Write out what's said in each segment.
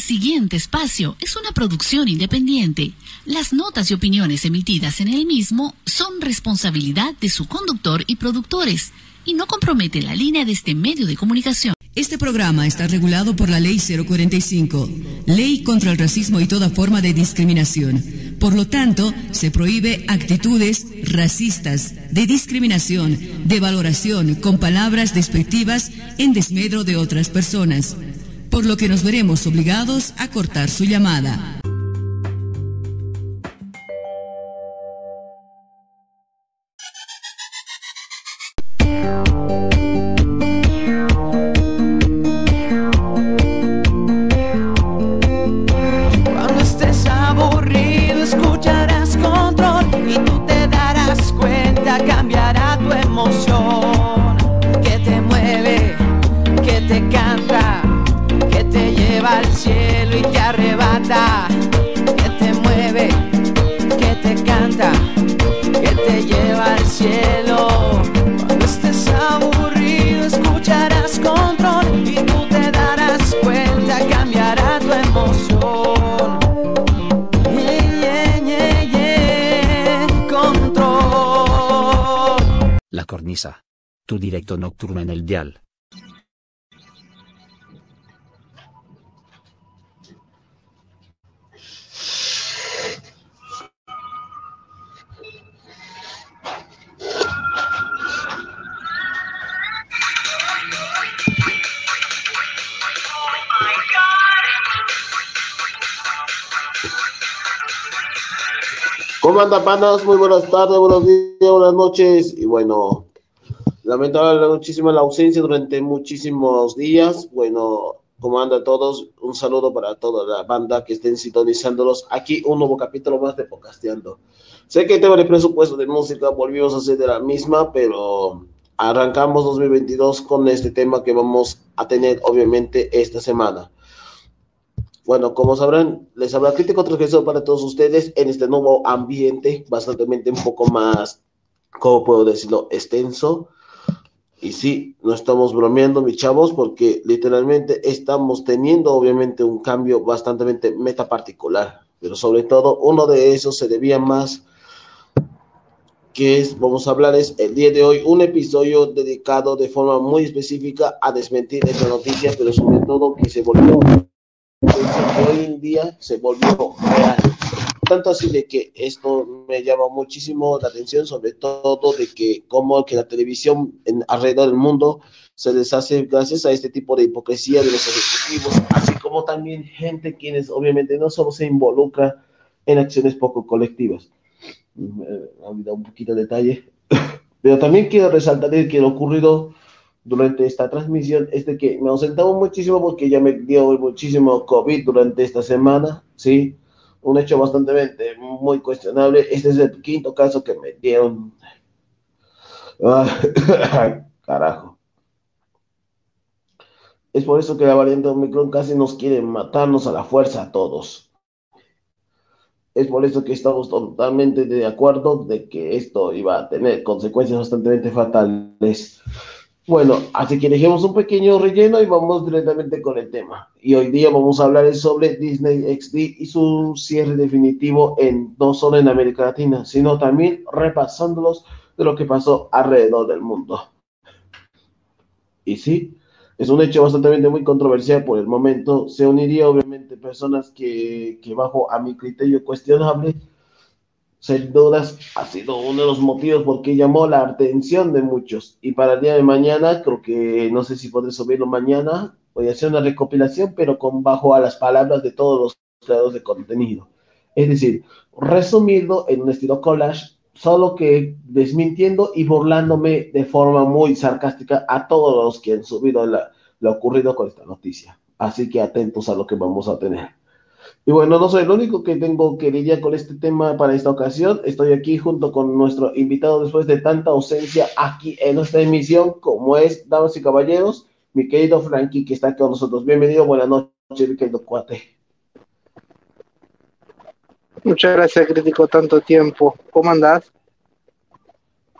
El siguiente espacio es una producción independiente. Las notas y opiniones emitidas en el mismo son responsabilidad de su conductor y productores y no compromete la línea de este medio de comunicación. Este programa está regulado por la Ley 045, Ley contra el Racismo y toda forma de discriminación. Por lo tanto, se prohíbe actitudes racistas, de discriminación, de valoración con palabras despectivas en desmedro de otras personas, por lo que nos veremos obligados a cortar su llamada. Nocturno en el dial. ¿Cómo andan, panas? Muy buenas tardes, buenos días, buenas noches. Y bueno, lamentable muchísimo la ausencia durante muchísimos días. Bueno, ¿cómo andan todos? Un saludo para toda la banda que estén sintonizándolos. Aquí un nuevo capítulo más de Pocasteando. Sé que el tema de presupuesto de música volvimos a hacer de la misma, pero arrancamos 2022 con este tema que vamos a tener obviamente esta semana. Bueno, como sabrán, les habla Crítico Transgresor para todos ustedes en este nuevo ambiente, bastante un poco más, ¿cómo puedo decirlo?, extenso. Y sí, no estamos bromeando, mis chavos, porque literalmente estamos teniendo obviamente un cambio bastante meta particular, pero sobre todo uno de esos se debía más que es, vamos a hablar es el día de hoy, un episodio dedicado de forma muy específica a desmentir esa noticia, pero sobre todo que se volvió hoy en día se volvió real. Tanto así de que esto me llama muchísimo la atención, sobre todo de que como que la televisión en, alrededor del mundo se deshace gracias a este tipo de hipocresía de los ejecutivos, así como también gente quienes obviamente no solo se involucra en acciones poco colectivas. Me ha olvidado un poquito de detalle, pero también quiero resaltar que lo ocurrido durante esta transmisión es de que me ausentaba muchísimo porque ya me dio muchísimo COVID durante esta semana, ¿sí? Un hecho bastante muy cuestionable. Este es el quinto caso que me dieron. Ah, carajo. Es por eso que la variante Omicron casi nos quiere matarnos a la fuerza a todos. Es por eso que estamos totalmente de acuerdo de que esto iba a tener consecuencias bastante fatales. Bueno, así que dejemos un pequeño relleno y vamos directamente con el tema. Y hoy día vamos a hablar sobre Disney XD y su cierre definitivo en no solo en América Latina, sino también repasándolos de lo que pasó alrededor del mundo. Y sí, es un hecho bastante muy controversial por el momento. Se uniría obviamente personas que, bajo a mi criterio cuestionable sin dudas ha sido uno de los motivos por qué llamó la atención de muchos. Y para el día de mañana, creo que no sé si podré subirlo mañana, voy a hacer una recopilación, pero con bajo a las palabras de todos los creadores de contenido. Es decir, resumirlo en un estilo collage, solo que desmintiendo y burlándome de forma muy sarcástica a todos los que han subido la, lo ocurrido con esta noticia. Así que atentos a lo que vamos a tener. Y bueno, no soy el único que tengo que lidiar con este tema para esta ocasión. Estoy aquí junto con nuestro invitado después de tanta ausencia aquí en nuestra emisión, como es, damas y caballeros, mi querido Frankie, que está con nosotros. Bienvenido, buenas noches, mi querido cuate. Muchas gracias, crítico, tanto tiempo. ¿Cómo andás?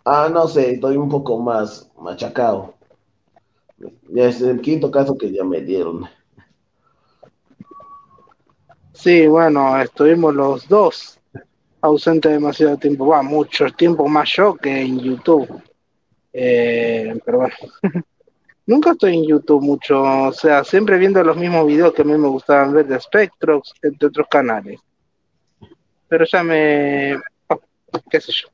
Ah, no sé, estoy un poco más machacado. Ya es el quinto caso que ya me dieron. Sí, bueno, estuvimos los dos ausentes demasiado tiempo, va, mucho tiempo más yo que en YouTube. Eh, pero bueno, nunca estoy en YouTube mucho, o sea, siempre viendo los mismos videos que a mí me gustaban ver de Spectrox, entre otros canales. Pero ya me, oh, qué sé yo.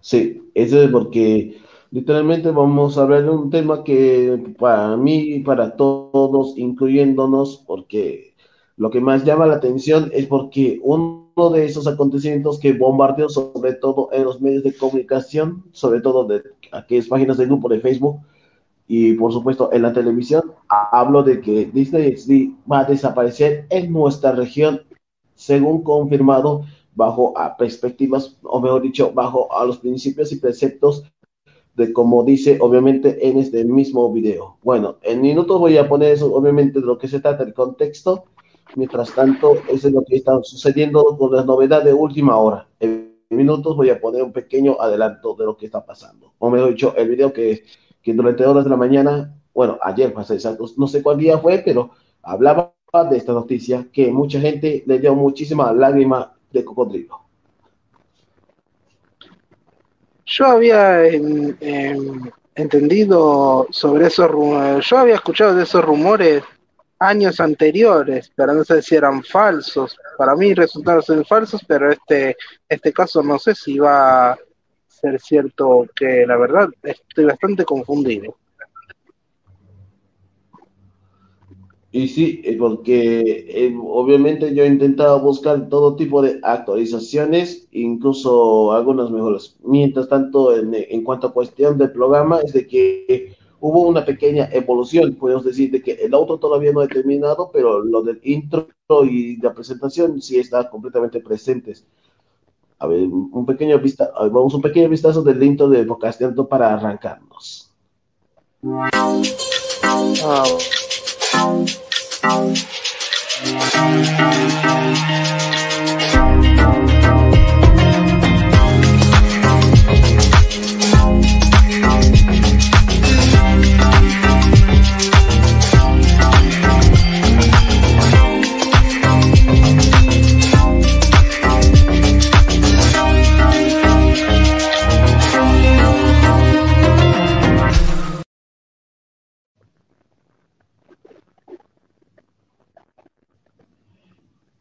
Sí, eso es porque literalmente vamos a hablar de un tema que para mí y para todos, incluyéndonos, porque lo que más llama la atención es porque uno de esos acontecimientos que bombardeó sobre todo en los medios de comunicación, sobre todo de aquellas páginas de grupo de Facebook y por supuesto en la televisión, hablo de que Disney XD va a desaparecer en nuestra región, según confirmado bajo a perspectivas, o mejor dicho, bajo a los principios y preceptos de como dice obviamente en este mismo video. Bueno, en minutos voy a poner eso, obviamente, de lo que se trata, el contexto. Mientras tanto, eso es lo que está sucediendo con las novedades de última hora. En minutos voy a poner un pequeño adelanto de lo que está pasando. O mejor dicho, el video que, que durante horas de la mañana, bueno, ayer, para ser exactos, no sé cuál día fue, pero hablaba de esta noticia que mucha gente le dio muchísima lágrima de cocodrilo. Yo había en- em, entendido sobre esos rumores, yo había escuchado de esos rumores años anteriores, pero no sé si eran falsos. Para mí resultaron ser falsos, pero este, este caso no sé si va a ser cierto que la verdad estoy bastante confundido. Y sí, eh, porque eh, obviamente yo he intentado buscar todo tipo de actualizaciones, incluso algunas mejoras. Mientras tanto, en, en cuanto a cuestión del programa, es de que hubo una pequeña evolución. Podemos decir de que el auto todavía no he terminado, pero lo del intro y la presentación sí está completamente presentes. A ver, un pequeño vista, vamos un pequeño vistazo del intro de Bocastianto para arrancarnos.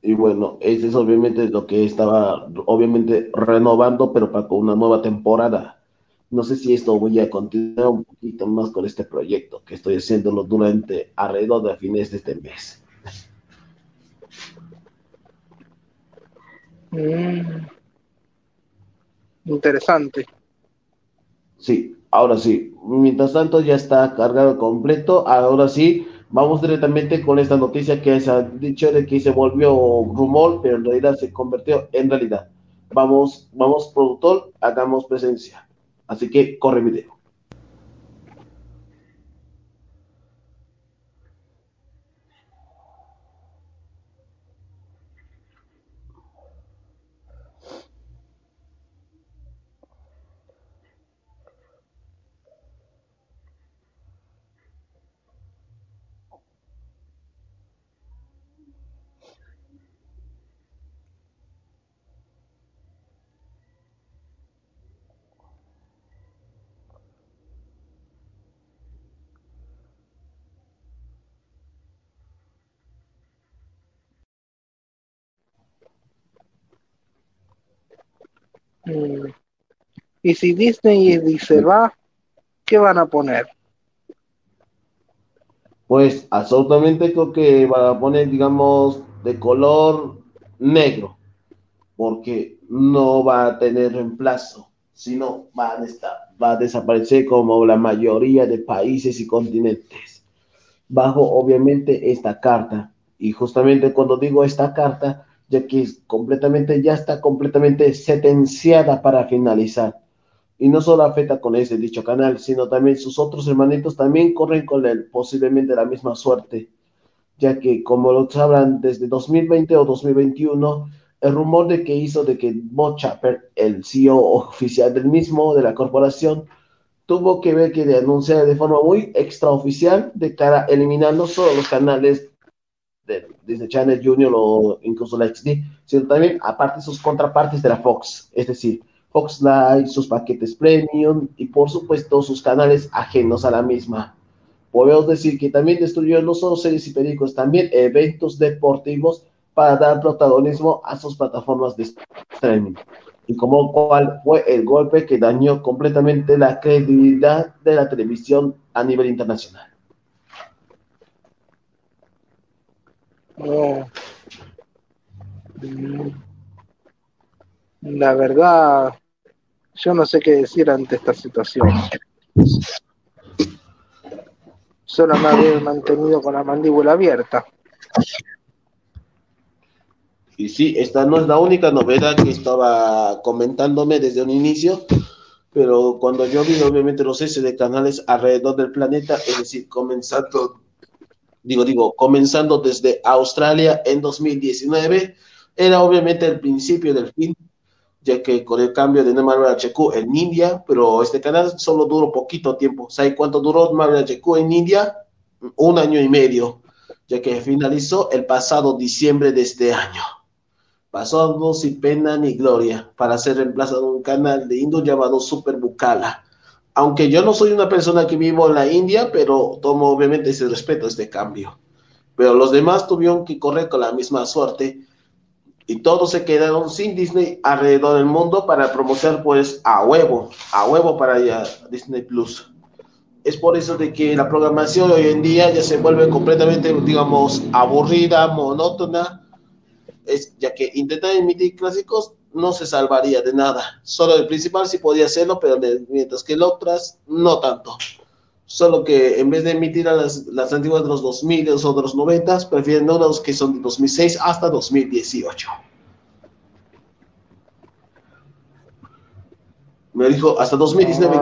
Y bueno, ese es obviamente lo que estaba, obviamente, renovando, pero para con una nueva temporada. No sé si esto voy a continuar un poquito más con este proyecto, que estoy haciéndolo durante alrededor de fines de este mes. mm, interesante. Sí, ahora sí. Mientras tanto, ya está cargado completo. Ahora sí, vamos directamente con esta noticia que se ha dicho de que se volvió rumor, pero en realidad se convirtió en realidad. Vamos, vamos, productor, hagamos presencia. Así que corre video. Mm, Y si Disney dice va, ¿qué van a poner? Pues absolutamente creo que van a poner, digamos, de color negro, porque no va a tener reemplazo, sino va a, va a desaparecer como la mayoría de países y continentes, bajo obviamente esta carta. Y justamente cuando digo esta carta, ya que es completamente, ya está completamente sentenciada para finalizar. Y no solo afecta con ese dicho canal, sino también sus otros hermanitos también corren con él, posiblemente la misma suerte, ya que como lo sabrán desde 2020 o 2021, el rumor de que hizo de que Bob Chapper, el CEO oficial del mismo, de la corporación, tuvo que ver que de anunciar de forma muy extraoficial de cara a eliminar no solo los canales de Disney Channel Junior o incluso la XD, sino también aparte sus contrapartes de la Fox, es decir, Live, sus paquetes premium y por supuesto sus canales ajenos a la misma. Podemos decir que también destruyó no solo series y películas, también eventos deportivos para dar protagonismo a sus plataformas de streaming. Y como cuál fue el golpe que dañó completamente la credibilidad de la televisión a nivel internacional. La verdad, yo no sé qué decir ante esta situación. Solo me había mantenido con la mandíbula abierta. Y sí, esta no es la única novedad que estaba comentándome desde un inicio, pero cuando yo vi obviamente los S de canales alrededor del planeta, es decir, comenzando, digo, digo, comenzando desde Australia en 2019, era obviamente el principio del fin ya que con el cambio de Marvel HQ en India, pero este canal solo duró poquito tiempo. ¿Sabe cuánto duró Marvel HQ en India? Un año y medio, ya que finalizó el pasado diciembre de este año. Pasó sin pena ni gloria para ser reemplazado un canal de Indo llamado Super Bukala. Aunque yo no soy una persona que vivo en la India, pero tomo obviamente ese respeto a este cambio. Pero los demás tuvieron que correr con la misma suerte y todos se quedaron sin Disney alrededor del mundo para promocionar pues a huevo, a huevo para Disney Plus. Es por eso de que la programación hoy en día ya se vuelve completamente, digamos, aburrida, monótona, es, ya que intentar emitir clásicos no se salvaría de nada. Solo el principal sí podía hacerlo, pero mientras que el otras no tanto. Solo que en vez de emitir a las, las antiguas de los 2000 o de los 90, prefieren no los que son de 2006 hasta 2018. Me dijo, hasta 2019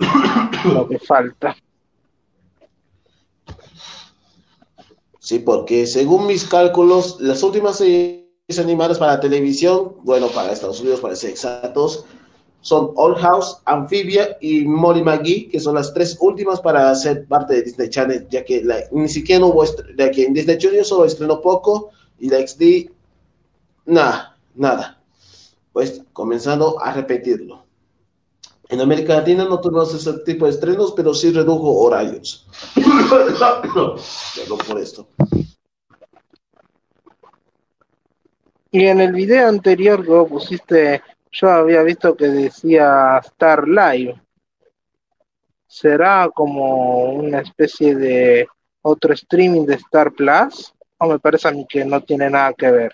ah, Lo que falta. Sí, porque según mis cálculos, las últimas series animadas para televisión, bueno, para Estados Unidos, para ser exactos, son Old House, Amphibia y Molly McGee, que son las tres últimas para ser parte de Disney Channel, ya que ni siquiera hubo, ya que en Disney Channel solo estrenó poco y la XD, nada, nada. Pues comenzando a repetirlo. En América Latina no tuvimos ese tipo de estrenos, pero sí redujo horarios. Perdón por esto. Y en el video anterior que pusiste yo había visto que decía Star Live. ¿Será como una especie de otro streaming de Star Plus? ¿O me parece a mí que no tiene nada que ver?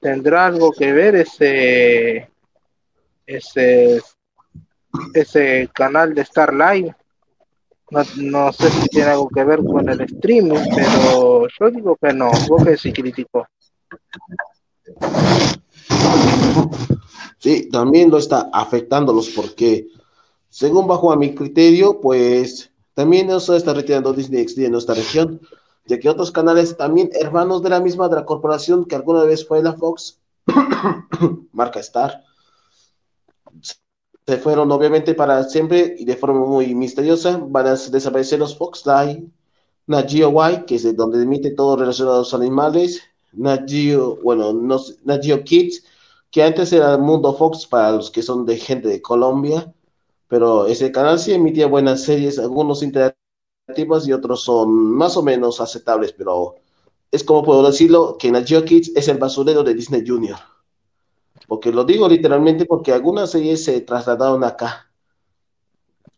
¿Tendrá algo que ver ese, ese ese canal de Star Live. No, sé si tiene algo que ver con el streaming, pero yo digo que no. Vos que sí crítico. Sí, también lo está afectándolos porque, según bajo a mi criterio, pues también eso está retirando Disney XD en nuestra región, ya que otros canales también hermanos de la misma de la corporación que alguna vez fue la Fox, marca Star, se fueron obviamente para siempre y de forma muy misteriosa. Van a desaparecer los Fox Nat Geo Y, que es de donde emite todo relacionado a los animales, Nat Geo, bueno, no, Nat Geo Kids, que antes era Mundo Fox para los que son de gente de Colombia, pero ese canal sí emitía buenas series, algunos interactivas y otros son más o menos aceptables, pero es como puedo decirlo, que Nat Geo Kids es el basurero de Disney Junior porque lo digo literalmente porque algunas series se trasladaron acá.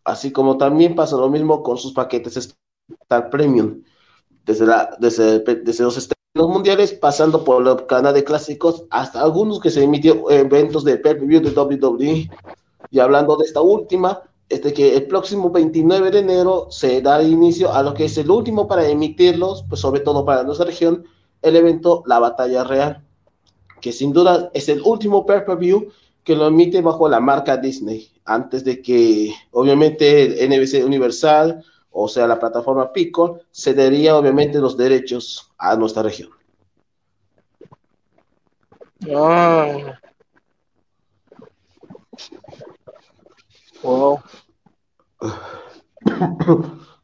Así como también pasa lo mismo con sus paquetes Star Premium. Desde, la, desde, los estrenos mundiales, pasando por el canal de clásicos, hasta algunos que se emitió eventos de pay de WWE. Y hablando de esta última, es de que el próximo 29 de enero se da inicio a lo que es el último para emitirlos, pues sobre todo para nuestra región, el evento La Batalla Real que sin duda es el último pay-per-view que lo emite bajo la marca Disney, antes de que obviamente el NBC Universal, o sea, la plataforma Pico, cedería obviamente los derechos a nuestra región. Ah.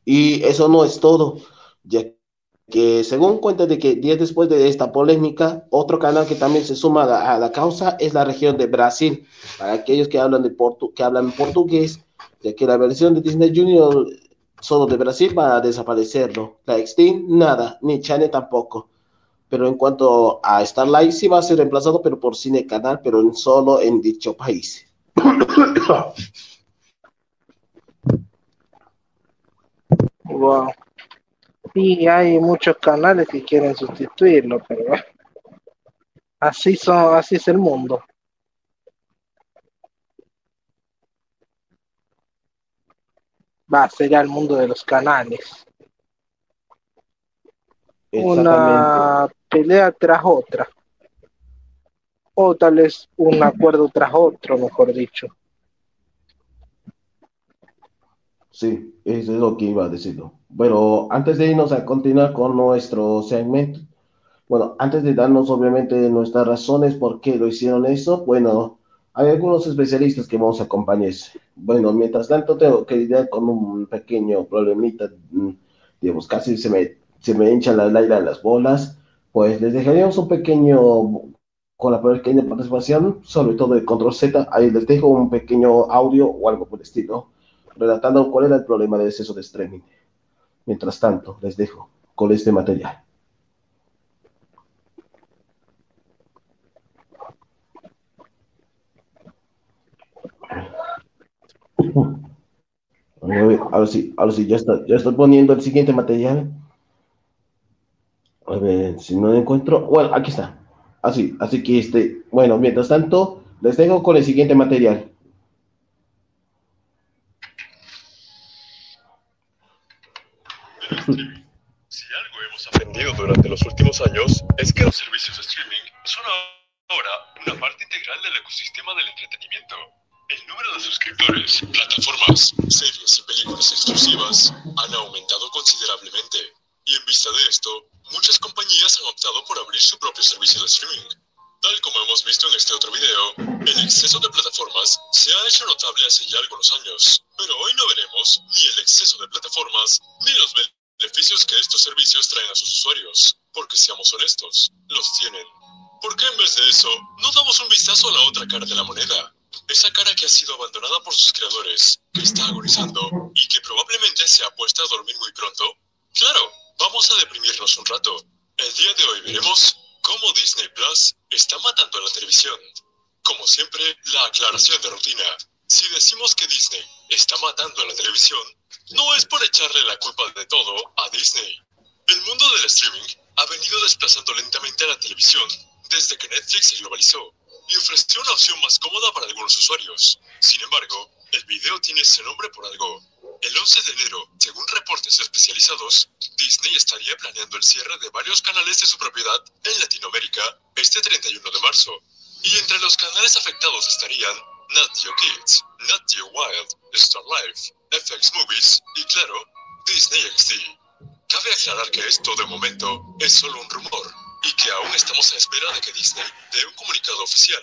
Y eso no es todo, que según cuenta de que días después de esta polémica, otro canal que también se suma a la, causa es la región de Brasil, para aquellos que hablan, de portu que hablan portugués, ya que la versión de Disney Junior solo de Brasil va a desaparecerlo. La Extreme, nada, ni Channel tampoco. Pero en cuanto a Starlight, sí va a ser reemplazado, pero por Cine Canal, pero solo en dicho país. Wow. Y hay muchos canales que quieren sustituirlo, pero bueno, así son, así es el mundo. Va, sería el mundo de los canales. Una pelea tras otra. O tal vez un acuerdo tras otro, mejor dicho. Sí, eso es lo que iba a decirlo. Bueno, antes de irnos a continuar con nuestro segmento, bueno, antes de darnos obviamente nuestras razones por qué lo hicieron eso, bueno, hay algunos especialistas que vamos a acompañar. Bueno, mientras tanto tengo que lidiar con un pequeño problemita, mm, digamos, casi se me, se me hinchan la aire a las bolas, pues les dejaríamos un pequeño, con la pequeña participación, sobre todo de Control Z, ahí les dejo un pequeño audio o algo por el estilo, relatando cuál era el problema de exceso de streaming. Mientras tanto, les dejo con este material. Ahora sí, ahora sí, ya está, ya estoy poniendo el siguiente material. A ver, si no lo encuentro. Bueno, aquí está. Así, así que este, bueno, mientras tanto, les dejo con el siguiente material. Si algo hemos aprendido durante los últimos años es que los servicios de streaming son ahora una parte integral del ecosistema del entretenimiento. El número de suscriptores, plataformas, series y películas exclusivas han aumentado considerablemente. Y en vista de esto, muchas compañías han optado por abrir su propio servicio de streaming. Tal como hemos visto en este otro video, el exceso de plataformas se ha hecho notable hace ya algunos años, pero hoy no veremos ni el exceso de plataformas ni los beneficios que estos servicios traen a sus usuarios, porque seamos honestos, los tienen. ¿Por qué en vez de eso no damos un vistazo a la otra cara de la moneda? Esa cara que ha sido abandonada por sus creadores, que está agonizando y que probablemente se ha puesto a dormir muy pronto. Claro, vamos a deprimirnos un rato. El día de hoy veremos cómo Disney Plus está matando a la televisión. Como siempre, la aclaración de rutina. Si decimos que Disney está matando a la televisión, no es por echarle la culpa de todo a Disney. El mundo del streaming ha venido desplazando lentamente a la televisión desde que Netflix se globalizó y ofreció una opción más cómoda para algunos usuarios. Sin embargo, el video tiene ese nombre por algo. El 11 de enero, según reportes especializados, Disney estaría planeando el cierre de varios canales de su propiedad en Latinoamérica este 31 de marzo. Y entre los canales afectados estarían Nat Geo Kids, Nat Geo Wild, Star Life, FX Movies y claro, Disney XD. Cabe aclarar que esto de momento es solo un rumor y que aún estamos a espera de que Disney dé un comunicado oficial.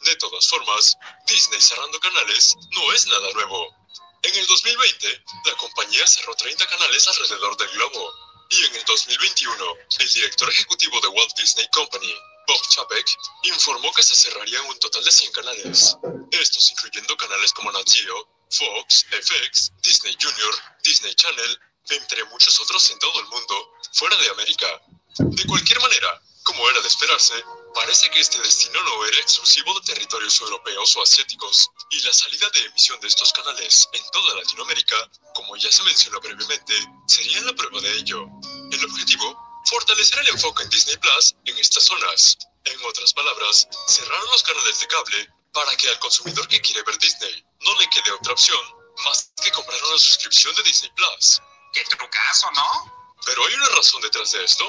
De todas formas, Disney cerrando canales no es nada nuevo. En el 2020, la compañía cerró 30 canales alrededor del globo. Y en el 2021, el director ejecutivo de Walt Disney Company, Bob Chapek, informó que se cerrarían un total de 100 canales. Estos incluyendo canales como Nat Geo, Fox, FX, Disney Junior, Disney Channel, entre muchos otros en todo el mundo, fuera de América. De cualquier manera, como era de esperarse, parece que este destino no era exclusivo de territorios europeos o asiáticos, y la salida de emisión de estos canales en toda Latinoamérica, como ya se mencionó brevemente, sería la prueba de ello. El objetivo, fortalecer el enfoque en Disney Plus en estas zonas. En otras palabras, cerrar los canales de cable para que al consumidor que quiere ver Disney no le quede otra opción más que comprar una suscripción de Disney Plus. Qué trucazo, ¿no? ¿Pero hay una razón detrás de esto?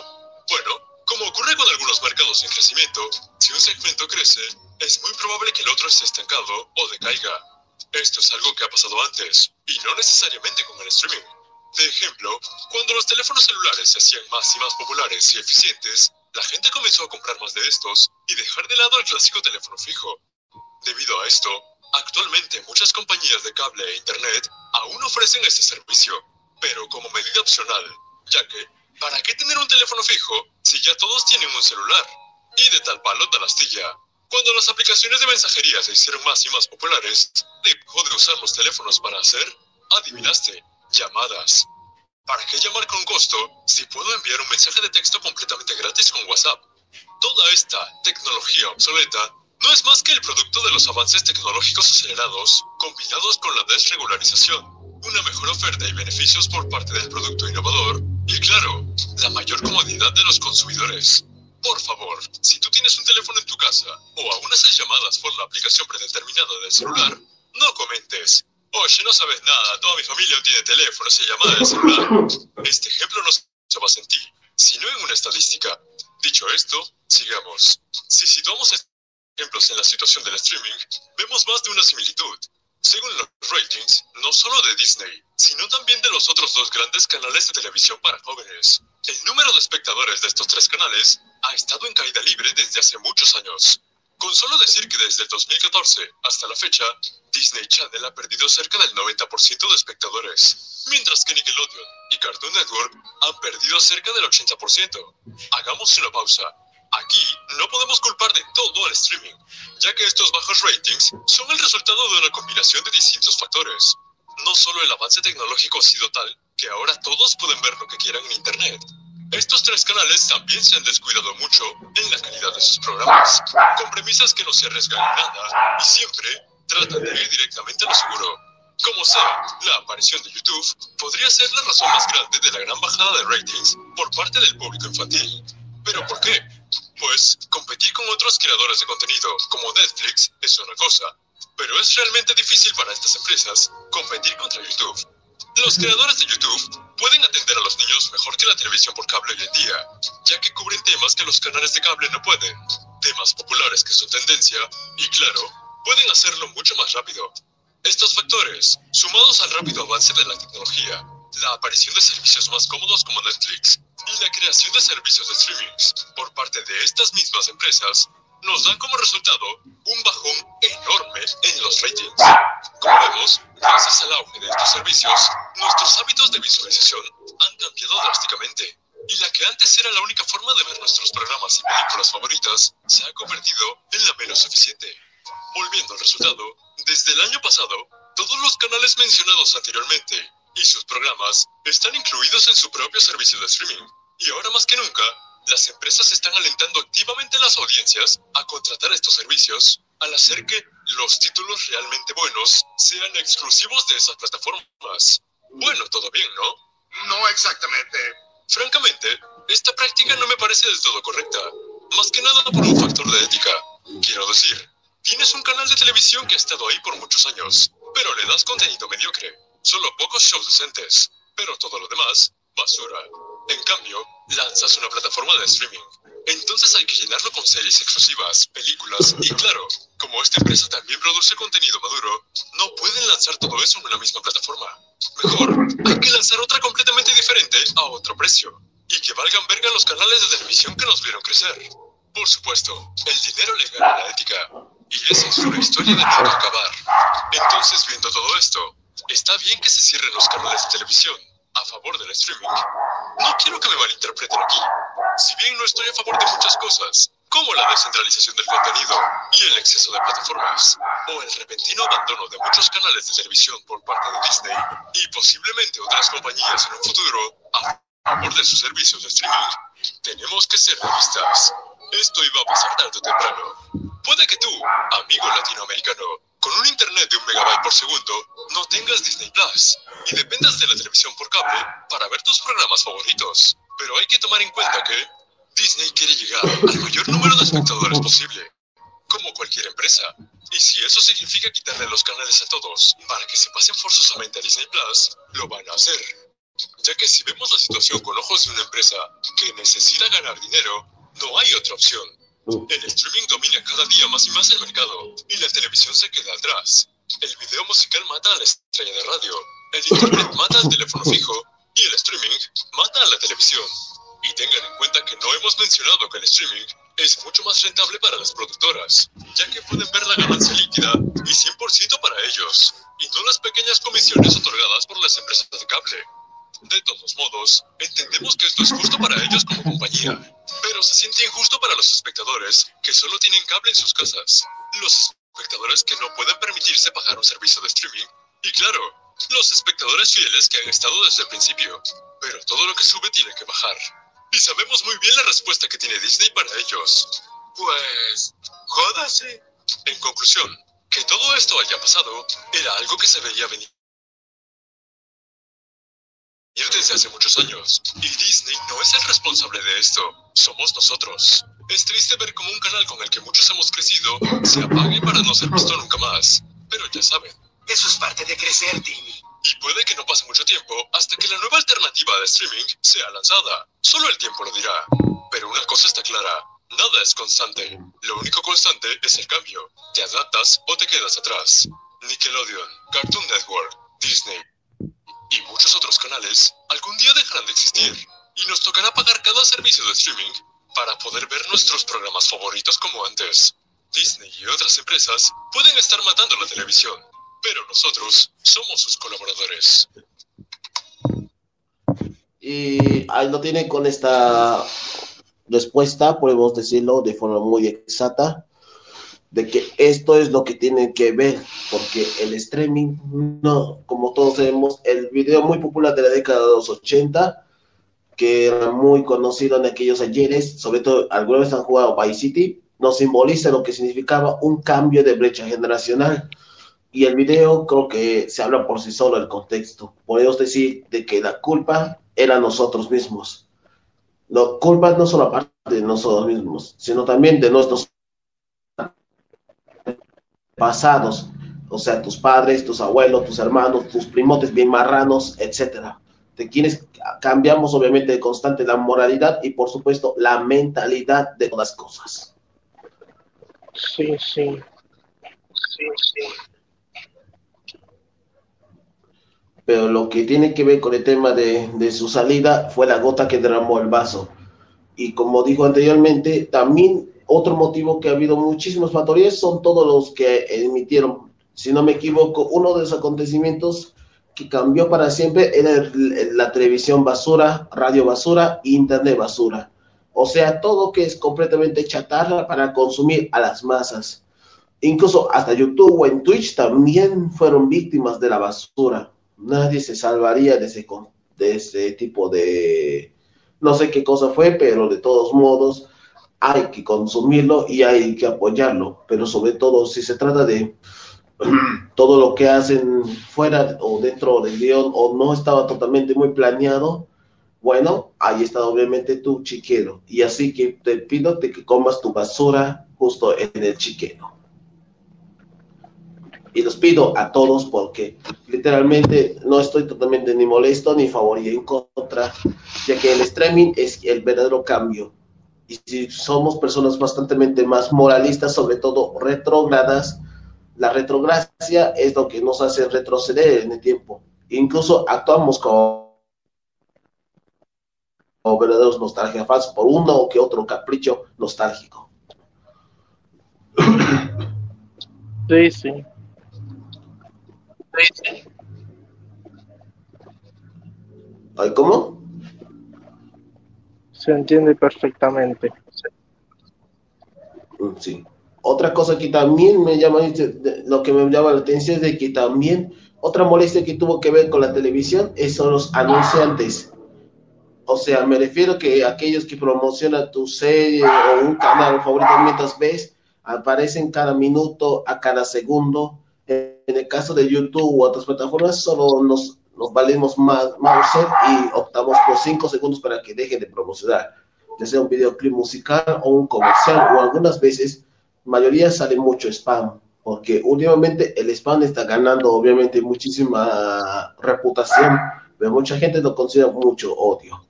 Bueno, como ocurre con algunos mercados en crecimiento, si un segmento crece, es muy probable que el otro esté estancado o decaiga. Esto es algo que ha pasado antes, y no necesariamente con el streaming. De ejemplo, cuando los teléfonos celulares se hacían más y más populares y eficientes, la gente comenzó a comprar más de estos y dejar de lado el clásico teléfono fijo. Debido a esto, actualmente muchas compañías de cable e internet aún ofrecen este servicio, pero como medida opcional, ya que, ¿para qué tener un teléfono fijo si ya todos tienen un celular? Y de tal palo tal astilla. Cuando las aplicaciones de mensajería se hicieron más y más populares, dejó de usar los teléfonos para hacer, adivinaste, llamadas. ¿Para qué llamar con costo si puedo enviar un mensaje de texto completamente gratis con WhatsApp? Toda esta tecnología obsoleta no es más que el producto de los avances tecnológicos acelerados combinados con la desregularización, una mejor oferta y beneficios por parte del producto innovador y, claro, la mayor comodidad de los consumidores. Por favor, si tú tienes un teléfono en tu casa o aún haces llamadas por la aplicación predeterminada del celular, no comentes. Oye, no sabes nada, toda mi familia no tiene teléfono, se llama del celular. Este ejemplo no se basa en ti, sino en una estadística. Dicho esto, sigamos. Si situamos ejemplos en la situación del streaming, vemos más de una similitud. Según los ratings, no solo de Disney, sino también de los otros dos grandes canales de televisión para jóvenes. El número de espectadores de estos tres canales ha estado en caída libre desde hace muchos años. Con solo decir que desde el 2014 hasta la fecha, Disney Channel ha perdido cerca del 90% de espectadores, mientras que Nickelodeon y Cartoon Network han perdido cerca del 80%. Hagamos una pausa. Aquí no podemos culpar de todo al streaming, ya que estos bajos ratings son el resultado de una combinación de distintos factores. No solo el avance tecnológico ha sido tal que ahora todos pueden ver lo que quieran en Internet. Estos tres canales también se han descuidado mucho en la calidad de sus programas, con premisas que no se arriesgan en nada y siempre tratan de ir directamente a lo seguro. Como sea, la aparición de YouTube podría ser la razón más grande de la gran bajada de ratings por parte del público infantil. ¿Pero por qué? Pues competir con otros creadores de contenido como Netflix es una cosa, pero es realmente difícil para estas empresas competir contra YouTube. Los creadores de YouTube pueden atender a los niños mejor que la televisión por cable hoy en día, ya que cubren temas que los canales de cable no pueden, temas populares que son tendencia, y claro, pueden hacerlo mucho más rápido. Estos factores, sumados al rápido avance de la tecnología, la aparición de servicios más cómodos como Netflix y la creación de servicios de streaming por parte de estas mismas empresas, nos dan como resultado un bajón enorme en los ratings. Como vemos, gracias al auge de estos servicios, nuestros hábitos de visualización han cambiado drásticamente. Y la que antes era la única forma de ver nuestros programas y películas favoritas se ha convertido en la menos eficiente. Volviendo al resultado, desde el año pasado, todos los canales mencionados anteriormente y sus programas están incluidos en su propio servicio de streaming. Y ahora más que nunca, las empresas están alentando activamente a las audiencias a contratar estos servicios al hacer que los títulos realmente buenos sean exclusivos de esas plataformas. Bueno, todo bien, ¿no? No exactamente. Francamente, esta práctica no me parece del todo correcta, más que nada por un factor de ética. Quiero decir, tienes un canal de televisión que ha estado ahí por muchos años, pero le das contenido mediocre, solo pocos shows decentes, pero todo lo demás, basura. En cambio, lanzas una plataforma de streaming. Entonces hay que llenarlo con series exclusivas, películas y claro, como esta empresa también produce contenido maduro, no pueden lanzar todo eso en una misma plataforma. Mejor, hay que lanzar otra completamente diferente a otro precio y que valgan verga los canales de televisión que nos vieron crecer. Por supuesto, el dinero le gana la ética y esa es una historia de nunca acabar. Entonces, viendo todo esto, está bien que se cierren los canales de televisión a favor del streaming. No quiero que me malinterpreten aquí. Si bien no estoy a favor de muchas cosas, como la descentralización del contenido y el exceso de plataformas, o el repentino abandono de muchos canales de televisión por parte de Disney y posiblemente otras compañías en un futuro a favor de sus servicios de streaming, tenemos que ser realistas. Esto iba a pasar tarde o temprano. Puede que tú, amigo latinoamericano, con un internet de un megabyte por segundo, no tengas Disney Plus y dependas de la televisión por cable para ver tus programas favoritos. Pero hay que tomar en cuenta que Disney quiere llegar al mayor número de espectadores posible, como cualquier empresa. Y si eso significa quitarle los canales a todos para que se pasen forzosamente a Disney Plus, lo van a hacer. Ya que si vemos la situación con ojos de una empresa que necesita ganar dinero, no hay otra opción. El streaming domina cada día más y más el mercado y la televisión se queda atrás. El video musical mata a la estrella de radio, el internet mata al teléfono fijo y el streaming mata a la televisión. Y tengan en cuenta que no hemos mencionado que el streaming es mucho más rentable para las productoras, ya que pueden ver la ganancia líquida y 100% para ellos, y no las pequeñas comisiones otorgadas por las empresas de cable. De todos modos, entendemos que esto es justo para ellos como compañía, pero se siente injusto para los espectadores que solo tienen cable en sus casas, los espectadores que no pueden permitirse pagar un servicio de streaming, y claro, los espectadores fieles que han estado desde el principio, pero todo lo que sube tiene que bajar. Y sabemos muy bien la respuesta que tiene Disney para ellos. Pues, jódase. En conclusión, que todo esto haya pasado era algo que se veía venir desde hace muchos años. Y Disney no es el responsable de esto, somos nosotros. Es triste ver cómo un canal con el que muchos hemos crecido se apague para no ser visto nunca más. Pero ya saben. Eso es parte de crecer, Timmy. Y puede que no pase mucho tiempo hasta que la nueva alternativa de streaming sea lanzada. Solo el tiempo lo dirá. Pero una cosa está clara. Nada es constante. Lo único constante es el cambio. Te adaptas o te quedas atrás. Nickelodeon, Cartoon Network, Disney, y muchos otros canales algún día dejarán de existir y nos tocará pagar cada servicio de streaming para poder ver nuestros programas favoritos como antes. Disney y otras empresas pueden estar matando la televisión, pero nosotros somos sus colaboradores. Y ahí lo tienen con esta respuesta, podemos decirlo de forma muy exacta de que esto es lo que tienen que ver, porque el streaming, no, como todos sabemos, el video muy popular de la década de los 80, que era muy conocido en aquellos ayeres, sobre todo algunos vez han jugado Vice City, nos simboliza lo que significaba un cambio de brecha generacional. Y el video creo que se habla por sí solo el contexto. Podemos decir de que la culpa era nosotros mismos. La culpa no solo aparte de nosotros mismos, sino también de nuestros pasados, o sea, tus padres, tus abuelos, tus hermanos, tus primotes bien marranos, etcétera. De quienes cambiamos obviamente constante la moralidad y por supuesto la mentalidad de todas las cosas. Sí, sí. Sí, sí. Pero lo que tiene que ver con el tema de, de su salida fue la gota que derramó el vaso. Y como dijo anteriormente, también otro motivo que ha habido muchísimos factores son todos los que emitieron. Si no me equivoco, uno de los acontecimientos que cambió para siempre era la televisión basura, radio basura, internet basura. O sea, todo que es completamente chatarra para consumir a las masas. Incluso hasta YouTube o en Twitch también fueron víctimas de la basura. Nadie se salvaría de ese, de ese tipo de... No sé qué cosa fue, pero de todos modos hay que consumirlo y hay que apoyarlo, pero sobre todo si se trata de todo lo que hacen fuera o dentro del guion o no estaba totalmente muy planeado, bueno, ahí está obviamente tu chiquero. Y así que te pido que comas tu basura justo en el chiquero. Y los pido a todos porque literalmente no estoy totalmente ni molesto ni favorito en contra, ya que el streaming es el verdadero cambio y si somos personas bastante más moralistas, sobre todo retrógradas, la retrogracia es lo que nos hace retroceder en el tiempo. Incluso actuamos como, como verdaderos nostalgia falsos por uno o que otro capricho nostálgico. Sí, sí. Sí, sí. ¿Cómo? Se entiende perfectamente. Mm, sí. Otra cosa que también me llama, lo que me llama la atención es de que también otra molestia que tuvo que ver con la televisión son los anunciantes. O sea, me refiero que aquellos que promocionan tu serie o un canal favorito mientras ves, aparecen cada minuto, a cada segundo. En el caso de YouTube u otras plataformas, solo nos nos valemos más mouse y optamos por cinco segundos para que dejen de promocionar, ya sea un videoclip musical o un comercial, o algunas veces, mayoría sale mucho spam, porque últimamente el spam está ganando obviamente muchísima reputación, pero mucha gente lo considera mucho odio.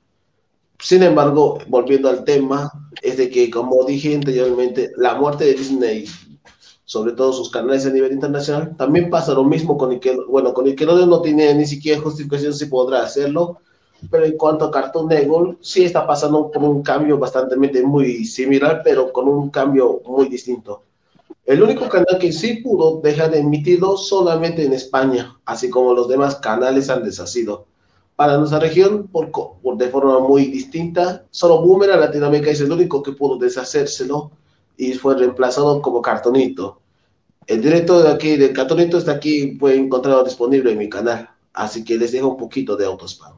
Sin embargo, volviendo al tema, es de que, como dije anteriormente, la muerte de Disney sobre todo sus canales a nivel internacional. También pasa lo mismo con Nickelodeon. Bueno, con Nickelodeon no tiene ni siquiera justificación si podrá hacerlo, Pero en cuanto a Cartoon Network, sí está pasando por un cambio bastante muy similar, pero con un cambio muy distinto. El único canal que sí pudo dejar de emitirlo solamente en España, así como los demás canales han deshacido. Para nuestra región, por, de forma muy distinta, solo Boomerang Latinoamérica es el único que pudo deshacérselo y fue reemplazado como Cartonito. El directo de aquí, del Cartonito, está aquí, fue encontrado disponible en mi canal, así que les dejo un poquito de autospam.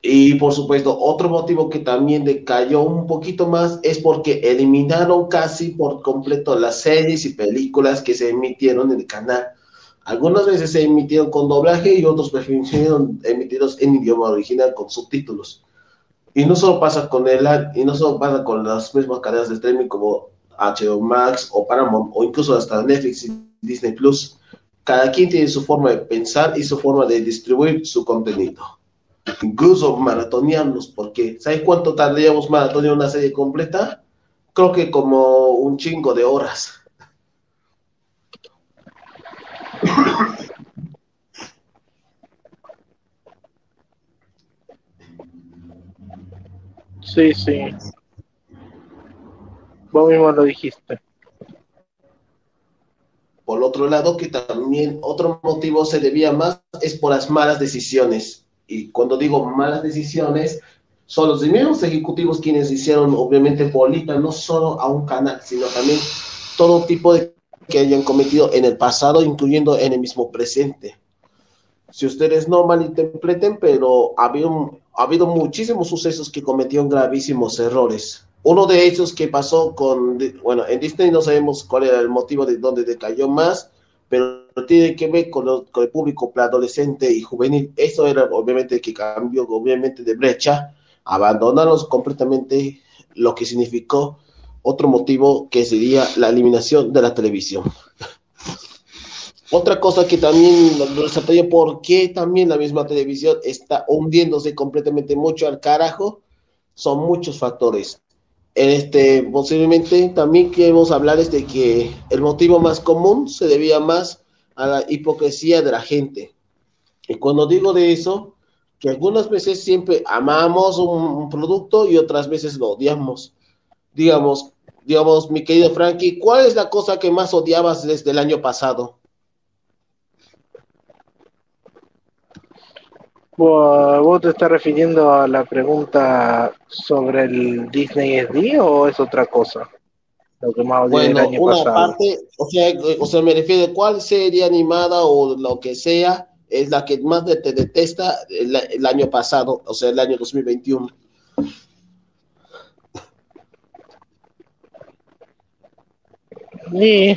Y por supuesto, otro motivo que también decayó un poquito más es porque eliminaron casi por completo las series y películas que se emitieron en el canal. Algunas veces se emitieron con doblaje y otros prefirieron emitidos en idioma original con subtítulos. Y no solo pasa con el y no solo pasa con las mismas cadenas de streaming como HBO Max o Paramount o incluso hasta Netflix y Disney Plus. Cada quien tiene su forma de pensar y su forma de distribuir su contenido incluso maratoniarnos, porque ¿sabes cuánto tardaríamos maratonear una serie completa? Creo que como un chingo de horas. Sí, sí. Vos mismo lo dijiste. Por otro lado, que también otro motivo se debía más es por las malas decisiones y cuando digo malas decisiones, son los mismos ejecutivos quienes hicieron, obviamente, bolita no solo a un canal, sino también todo tipo de que hayan cometido en el pasado, incluyendo en el mismo presente. Si ustedes no malinterpreten, pero ha habido, ha habido muchísimos sucesos que cometieron gravísimos errores. Uno de ellos que pasó con, bueno, en Disney no sabemos cuál era el motivo de dónde decayó más, pero tiene que ver con, el público adolescente y juvenil. Eso era obviamente que cambió obviamente de brecha, abandonarlos completamente, lo que significó otro motivo que sería la eliminación de la televisión. Otra cosa que también resaltaría por qué también la misma televisión está hundiéndose completamente mucho al carajo, son muchos factores. Este, posiblemente también queremos hablar de que el motivo más común se debía más a la hipocresía de la gente. Y cuando digo de eso, que algunas veces siempre amamos un, producto y otras veces lo odiamos. Digamos, digamos, mi querido Frankie, ¿cuál es la cosa que más odiabas desde el año pasado? ¿Vos te estás refiriendo a la pregunta sobre el Disney SD o es otra cosa? Lo que más bueno, año una parte, o sea, o sea, me refiero a cuál serie animada o lo que sea es la que más te detesta el, año pasado, o sea, el año 2021. Sí.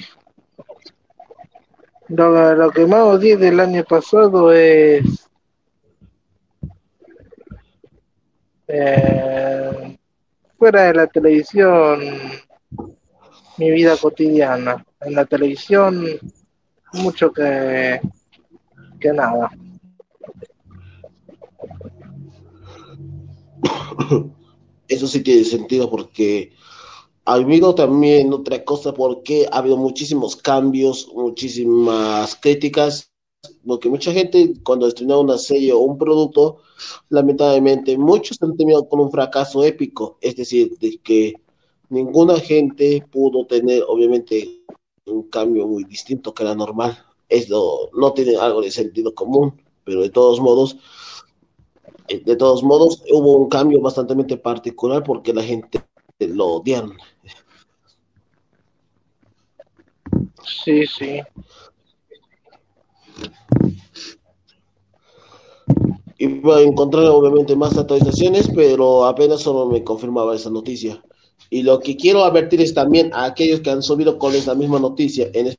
Lo, lo que más odié del año pasado es eh, fuera de la televisión mi vida cotidiana. En la televisión, mucho que, que nada. Eso sí tiene sentido porque habido también otra cosa porque ha habido muchísimos cambios, muchísimas críticas, porque mucha gente cuando estrena una serie o un producto, lamentablemente muchos han tenido con un fracaso épico, es decir, de que ninguna gente pudo tener, obviamente, un cambio muy distinto que era normal. Esto no tiene algo de sentido común, pero de todos modos, eh, de todos modos, hubo un cambio bastante particular porque la gente lo odian. Sí, sí. Iba a encontrar obviamente más actualizaciones, pero apenas solo me confirmaba esa noticia. Y lo que quiero advertir es también a aquellos que han subido con esa misma noticia, en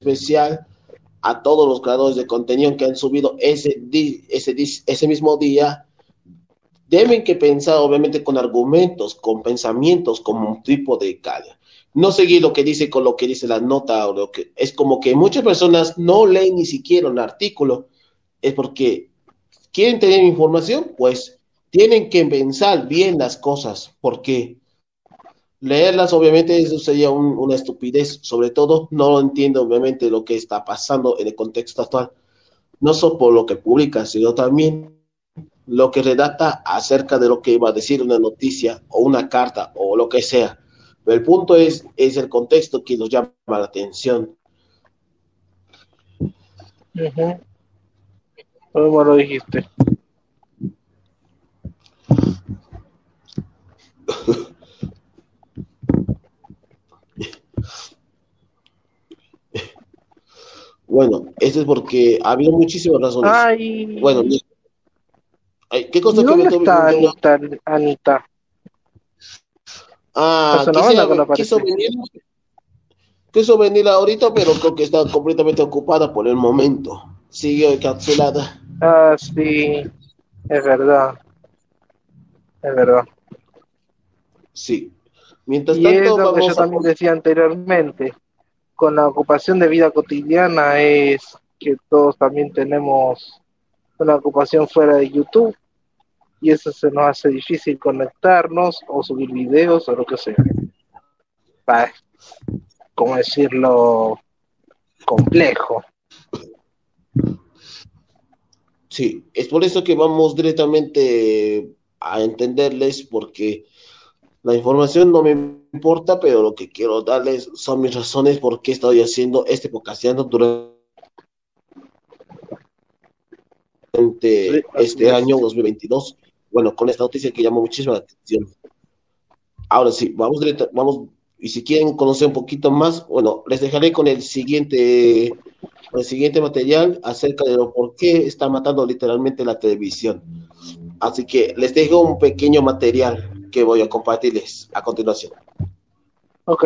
especial a todos los creadores de contenido que han subido ese, ese, ese mismo día, deben que pensar obviamente con argumentos, con pensamientos, como un tipo de calla. No seguir lo que dice con lo que dice la nota o lo que es como que muchas personas no leen ni siquiera un artículo, es porque quieren tener información, pues tienen que pensar bien las cosas, porque leerlas, obviamente, eso sería una estupidez. Sobre todo, no entiendo, obviamente, lo que está pasando en el contexto actual. No solo por lo que publica, sino también lo que redacta acerca de lo que iba a decir una noticia o una carta o lo que sea. Pero el punto es, es el contexto que nos llama la atención. Ujú. ¿Cómo lo dijiste? Bueno, esto es porque ha habido muchísimas razones. Ay, Bueno, ¿qué cosa ¿y que me ¿dónde to- está Anita? Anita? Ah, quisiera- quiso venir, quiso venir ahorita, pero creo que está completamente ocupada por el momento. Sigue encapsulada. Ah, sí, es verdad. Es verdad. Sí. Mientras Y es lo que yo a... también decía anteriormente, con la ocupación de vida cotidiana es que todos también tenemos una ocupación fuera de YouTube y eso se nos hace difícil conectarnos o subir videos o lo que sea. Va, ¿Cómo decirlo? Complejo. Sí, es por eso que vamos directamente a entenderles, porque la información no me importa, pero lo que quiero darles son mis razones por qué estoy haciendo este podcasteando durante este es. año 2022. Bueno, con esta noticia que llamó muchísimo la atención. Ahora sí, vamos vamos, y si quieren conocer un poquito más, bueno, les dejaré con el siguiente, con el siguiente material acerca de lo por qué está matando literalmente la televisión. Así que les dejo un pequeño material que voy a compartirles a continuación. Ok.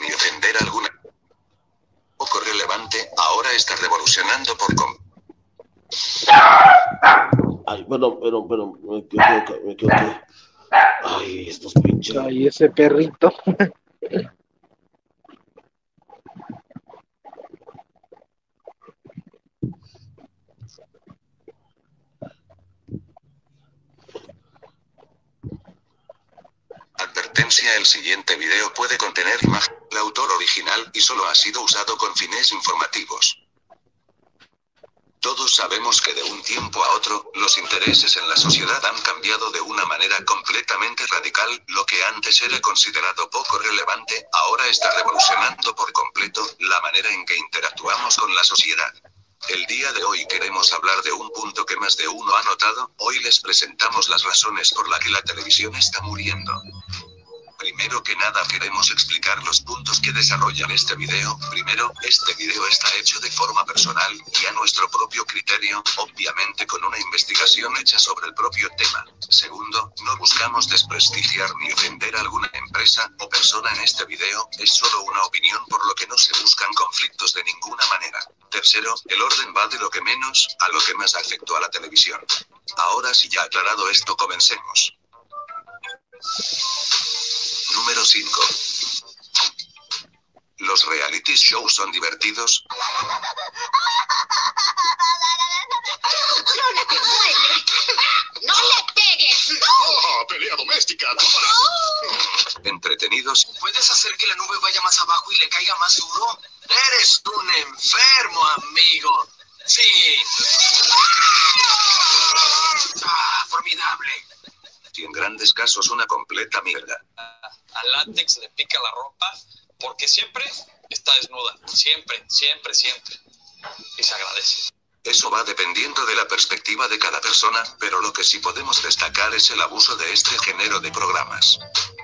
Ni ofender a alguna. Poco relevante, ahora está revolucionando por com. Ay, perdón, perdón, perdón, me equivoqué, me equivoqué. Ay, estos pinches. Ay, ese perrito. Advertencia: el siguiente video puede contener imagen del autor original y solo ha sido usado con fines informativos. Todos sabemos que de un tiempo a otro, los intereses en la sociedad han cambiado de una manera completamente radical, lo que antes era considerado poco relevante, ahora está revolucionando por completo la manera en que interactuamos con la sociedad. El día de hoy queremos hablar de un punto que más de uno ha notado, hoy les presentamos las razones por las que la televisión está muriendo. Primero que nada queremos explicar los puntos que desarrollan este video. Primero, este video está hecho de forma personal y a nuestro propio criterio, obviamente con una investigación hecha sobre el propio tema. Segundo, no buscamos desprestigiar ni ofender a alguna empresa o persona en este video, es solo una opinión por lo que no se buscan conflictos de ninguna manera. Tercero, el orden va de lo que menos a lo que más afectó a la televisión. Ahora sí ya aclarado esto, comencemos. Número 5. ¿Los reality shows son divertidos? ¡No le muele! ¡No le pegues! ¡Oh, pelea doméstica! ¡Tómala! ¿Entretenidos? ¿Puedes hacer que la nube vaya más abajo y le caiga más duro? Eres un enfermo, amigo. Sí. Ah, formidable. Y en grandes casos una completa mierda. Látex le pica la ropa porque siempre está desnuda. Siempre, siempre, siempre. Y se agradece. Eso va dependiendo de la perspectiva de cada persona, pero lo que sí podemos destacar es el abuso de este género de programas.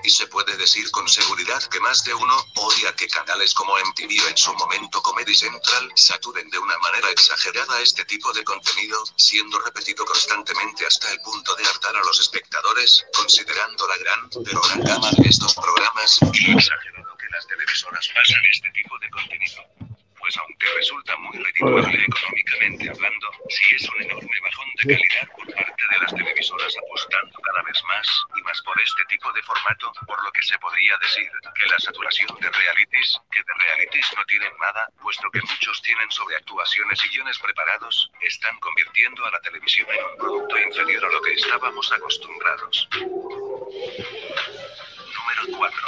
Y se puede decir con seguridad que más de uno odia que canales como MTV o en su momento Comedy Central saturen de una manera exagerada este tipo de contenido, siendo repetido constantemente hasta el punto de hartar a los espectadores, considerando la gran, pero gran gama de estos programas y lo exagerado que las televisoras pasan este tipo de contenido. Pues aunque resulta muy redituable económicamente hablando, sí es un enorme bajón de calidad por parte de las televisoras apostando cada vez más y más por este tipo de formato, por lo que se podría decir que la saturación de realities, que de realities no tienen nada, puesto que muchos tienen sobreactuaciones y guiones preparados, están convirtiendo a la televisión en un producto inferior a lo que estábamos acostumbrados. Número 4.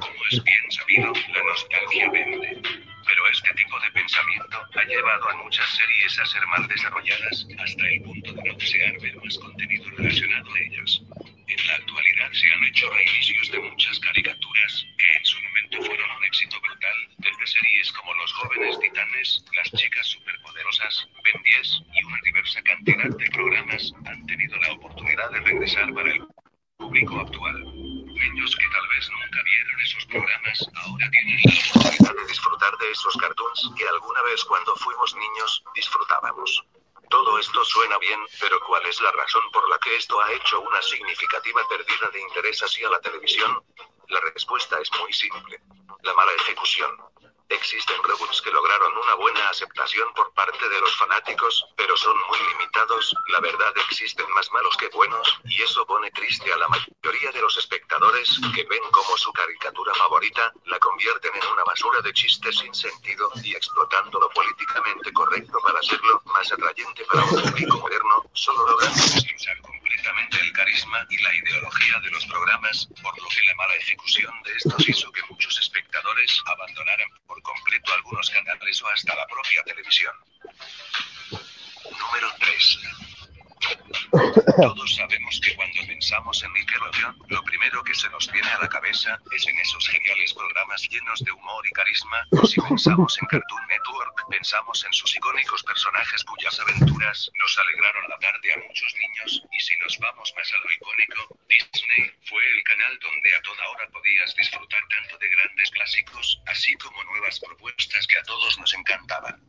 Como es bien sabido, la nostalgia vende. Pero este tipo de pensamiento ha llevado a muchas series a ser mal desarrolladas hasta el punto de no desear ver más contenido relacionado a ellas. En la actualidad se han hecho reinicios de muchas caricaturas que en su momento fueron un éxito brutal, desde series como Los jóvenes titanes, Las chicas superpoderosas, Ben 10 y una diversa cantidad de programas han tenido la oportunidad de regresar para el público actual. Niños que tal vez nunca vieron esos programas, ahora tienen la oportunidad de disfrutar de esos cartoons que alguna vez cuando fuimos niños, disfrutábamos. Todo esto suena bien, pero ¿cuál es la razón por la que esto ha hecho una significativa pérdida de interés hacia la televisión? La respuesta es muy simple. La mala ejecución. Existen reboots que lograron una buena aceptación por parte de los fanáticos, pero son muy limitados, la verdad existen más malos que buenos, y eso pone triste a la mayoría de los espectadores, que ven como su caricatura favorita, la convierten en una basura de chistes sin sentido, y explotando lo políticamente correcto para hacerlo más atrayente para un público moderno, solo logran el carisma y la ideología de los programas, por lo que la mala ejecución de estos hizo que muchos espectadores abandonaran por completo algunos canales o hasta la propia televisión. Número 3. Todos sabemos que cuando pensamos en Nickelodeon, lo primero que se nos viene a la cabeza es en esos geniales programas llenos de humor y carisma, si pensamos en Cartoon Network, pensamos en sus icónicos personajes cuyas aventuras nos alegraron la tarde a muchos niños, y si nos vamos más a lo icónico, Disney fue el canal donde a toda hora podías disfrutar tanto de grandes clásicos, así como nuevas propuestas que a todos nos encantaban.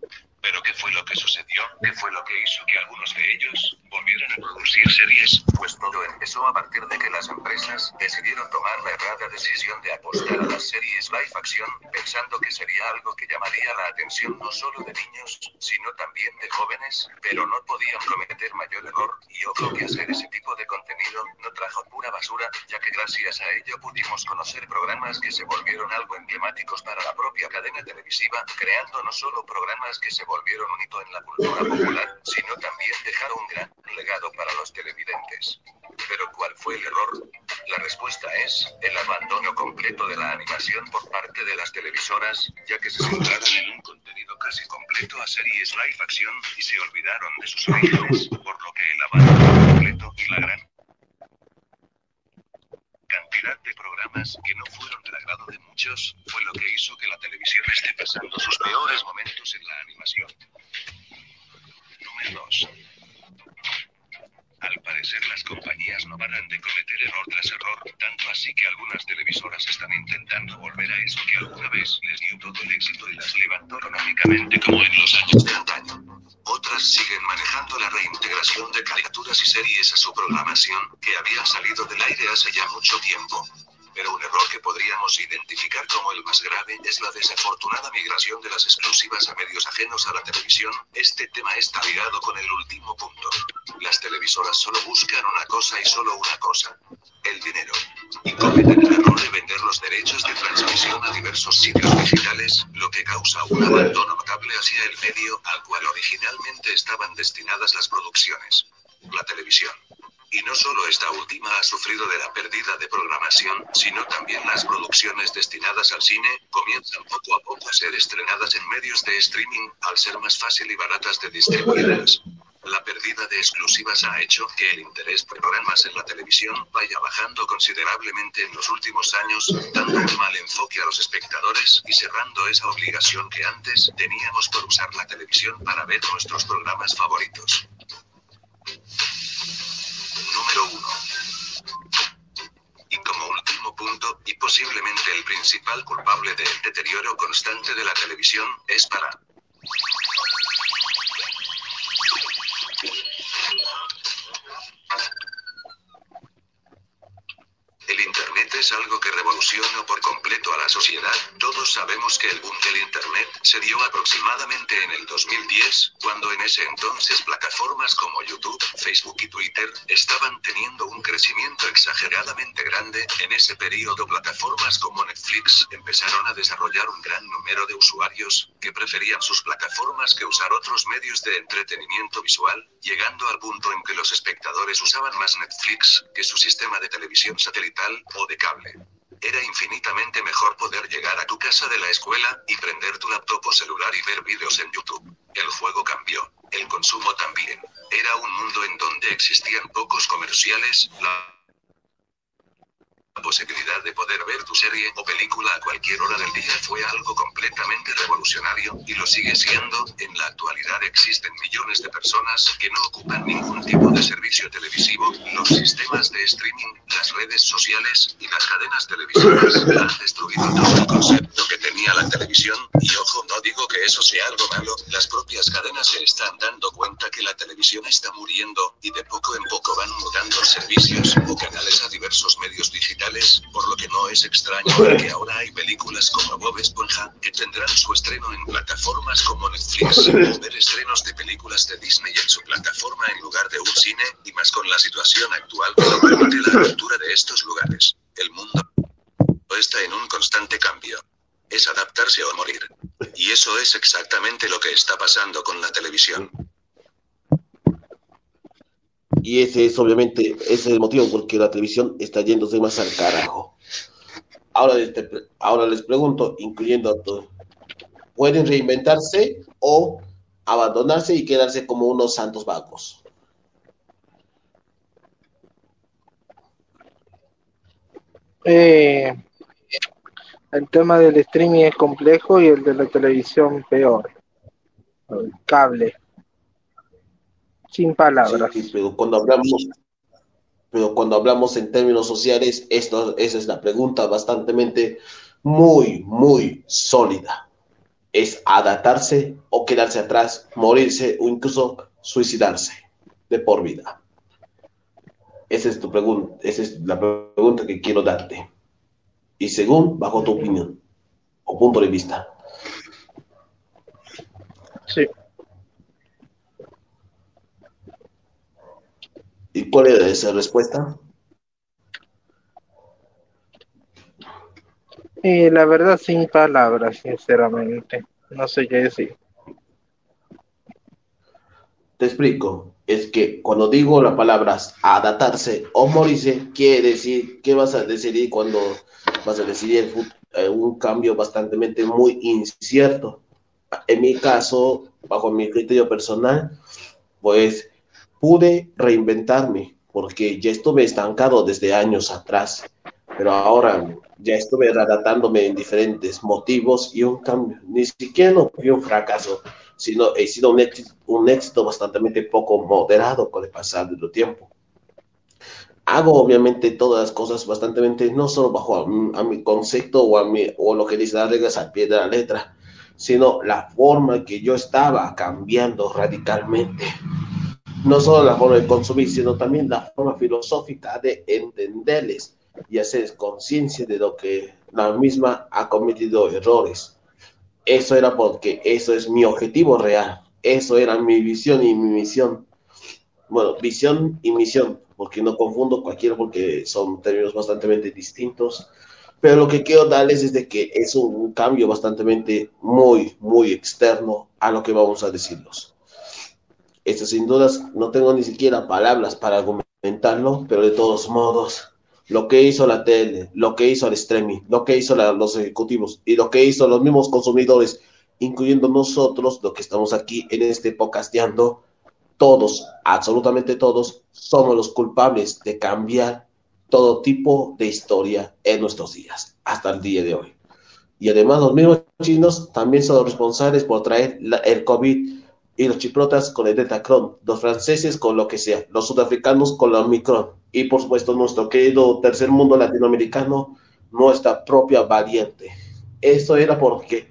Pero ¿qué fue lo que sucedió? ¿Qué fue lo que hizo que algunos de ellos volvieran a producir series? Pues todo empezó a partir de que las empresas decidieron tomar la errada decisión de apostar a las series live action, pensando que sería algo que llamaría la atención no solo de niños, sino también de jóvenes, pero no podían prometer mayor error, y ojo que hacer ese tipo de contenido no trajo pura basura, ya que gracias a ello pudimos conocer programas que se volvieron algo emblemáticos para la propia cadena televisiva, creando no solo programas que se volvieron un hito en la cultura popular, sino también dejaron gran legado para los televidentes. Pero ¿cuál fue el error? La respuesta es, el abandono completo de la animación por parte de las televisoras, ya que se centraron en un contenido casi completo a series live action y se olvidaron de sus orígenes, por lo que el abandono completo y la gran cantidad de programas que no fueron del agrado de muchos, fue lo que hizo que la televisión esté pasando sus peores momentos en la animación. Número 2. Al parecer las compañías no paran de cometer error tras error, tanto así que algunas televisoras están intentando volver a eso que alguna vez les dio todo el éxito y las levantó económicamente como en los años de antaño. Otras siguen manejando la reintegración de caricaturas y series a su programación, que había salido del aire hace ya mucho tiempo. Pero un error que podríamos identificar como el más grave es la desafortunada migración de las exclusivas a medios ajenos a la televisión. Este tema está ligado con el último punto. Las televisoras solo buscan una cosa y solo una cosa. El dinero. Y cometen el error de vender los derechos de transmisión a diversos sitios digitales, lo que causa un abandono notable hacia el medio al cual originalmente estaban destinadas las producciones. La televisión. Y no solo esta última ha sufrido de la pérdida de programación, sino también las producciones destinadas al cine, comienzan poco a poco a ser estrenadas en medios de streaming, al ser más fácil y baratas de distribuirlas. La pérdida de exclusivas ha hecho que el interés por programas en la televisión vaya bajando considerablemente en los últimos años, dando un mal enfoque a los espectadores y cerrando esa obligación que antes teníamos por usar la televisión para ver nuestros programas favoritos. Número 1. Y como último punto, y posiblemente el principal culpable del deterioro constante de la televisión, es para El Internet es algo que revolucionó por completo a la sociedad. Todos sabemos que el boom del Internet se dio aproximadamente en el 2010, cuando en ese entonces plataformas como YouTube, Facebook y Twitter estaban teniendo un crecimiento exageradamente grande. En ese periodo plataformas como Netflix empezaron a desarrollar un gran número de usuarios que preferían sus plataformas que usar otros medios de entretenimiento visual, llegando al punto en que los espectadores usaban más Netflix que su sistema de televisión satelital o de cable. Era infinitamente mejor poder llegar a tu casa de la escuela y prender tu laptop o celular y ver vídeos en YouTube. El juego cambió. El consumo también. Era un mundo en donde existían pocos comerciales, la la posibilidad de poder ver tu serie o película a cualquier hora del día fue algo completamente revolucionario, y lo sigue siendo. En la actualidad existen millones de personas que no ocupan ningún tipo de servicio televisivo. Los sistemas de streaming, las redes sociales y las cadenas televisivas han destruido todo el concepto que tenía la televisión. Y ojo, no digo que eso sea algo malo, las propias cadenas se están dando cuenta que la televisión está muriendo, y de poco en poco van mudando servicios o canales a diversos medios digitales por lo que no es extraño que ahora hay películas como Bob Esponja que tendrán su estreno en plataformas como Netflix, ver estrenos de películas de Disney en su plataforma en lugar de un cine, y más con la situación actual que no permite la apertura de estos lugares. El mundo está en un constante cambio. Es adaptarse o morir. Y eso es exactamente lo que está pasando con la televisión. Y ese es obviamente ese es el motivo por que la televisión está yéndose más al carajo. Ahora, les- ahora les pregunto, incluyendo a todos, ¿pueden reinventarse o abandonarse y quedarse como unos santos vagos? Eh, el tema del streaming es complejo y el de la televisión peor. El cable. Sin palabras. Sí, pero cuando hablamos, pero cuando hablamos en términos sociales, esto, esa es la pregunta bastante muy, muy sólida. ¿Es adaptarse o quedarse atrás, morirse o incluso suicidarse de por vida? Esa es tu pregunta, esa es la pregunta que quiero darte. Y según, bajo tu opinión o punto de vista. ¿Y cuál era esa respuesta? Y la verdad, sin palabras, sinceramente. No sé qué decir. Te explico. Es que cuando digo las palabras adaptarse o morirse, quiere decir que vas a decidir cuando vas a decidir el eh, un cambio bastante muy incierto. En mi caso, bajo mi criterio personal, pues pude reinventarme porque ya estuve estancado desde años atrás, pero ahora ya estuve adaptándome en diferentes motivos y un cambio. Ni siquiera no fue un fracaso, sino he sido un éxito, un éxito bastante poco moderado con el pasar del tiempo. Hago obviamente todas las cosas bastante, no solo bajo a, a mi concepto o, a mi, o lo que dice las reglas al pie de la letra, sino la forma que yo estaba cambiando radicalmente. No solo la forma de consumir, sino también la forma filosófica de entenderles y hacer conciencia de lo que la misma ha cometido errores. Eso era porque eso es mi objetivo real. Eso era mi visión y mi misión. Bueno, visión y misión, porque no confundo cualquiera porque son términos bastante distintos. Pero lo que quiero darles es de que es un cambio bastante muy, muy externo a lo que vamos a decirlos. Esto sin dudas no tengo ni siquiera palabras para argumentarlo, pero de todos modos, lo que hizo la tele, lo que hizo el streaming, lo que hizo los ejecutivos y lo que hizo los mismos consumidores, incluyendo nosotros, lo que estamos aquí en este podcasteando, todos, absolutamente todos, somos los culpables de cambiar todo tipo de historia en nuestros días, hasta el día de hoy. Y además los mismos chinos también son los responsables por traer el COVID y los chiprotas con el Deltacron, los franceses con lo que sea, los sudafricanos con la Omicron y por supuesto nuestro querido tercer mundo latinoamericano, nuestra propia variante. Eso era porque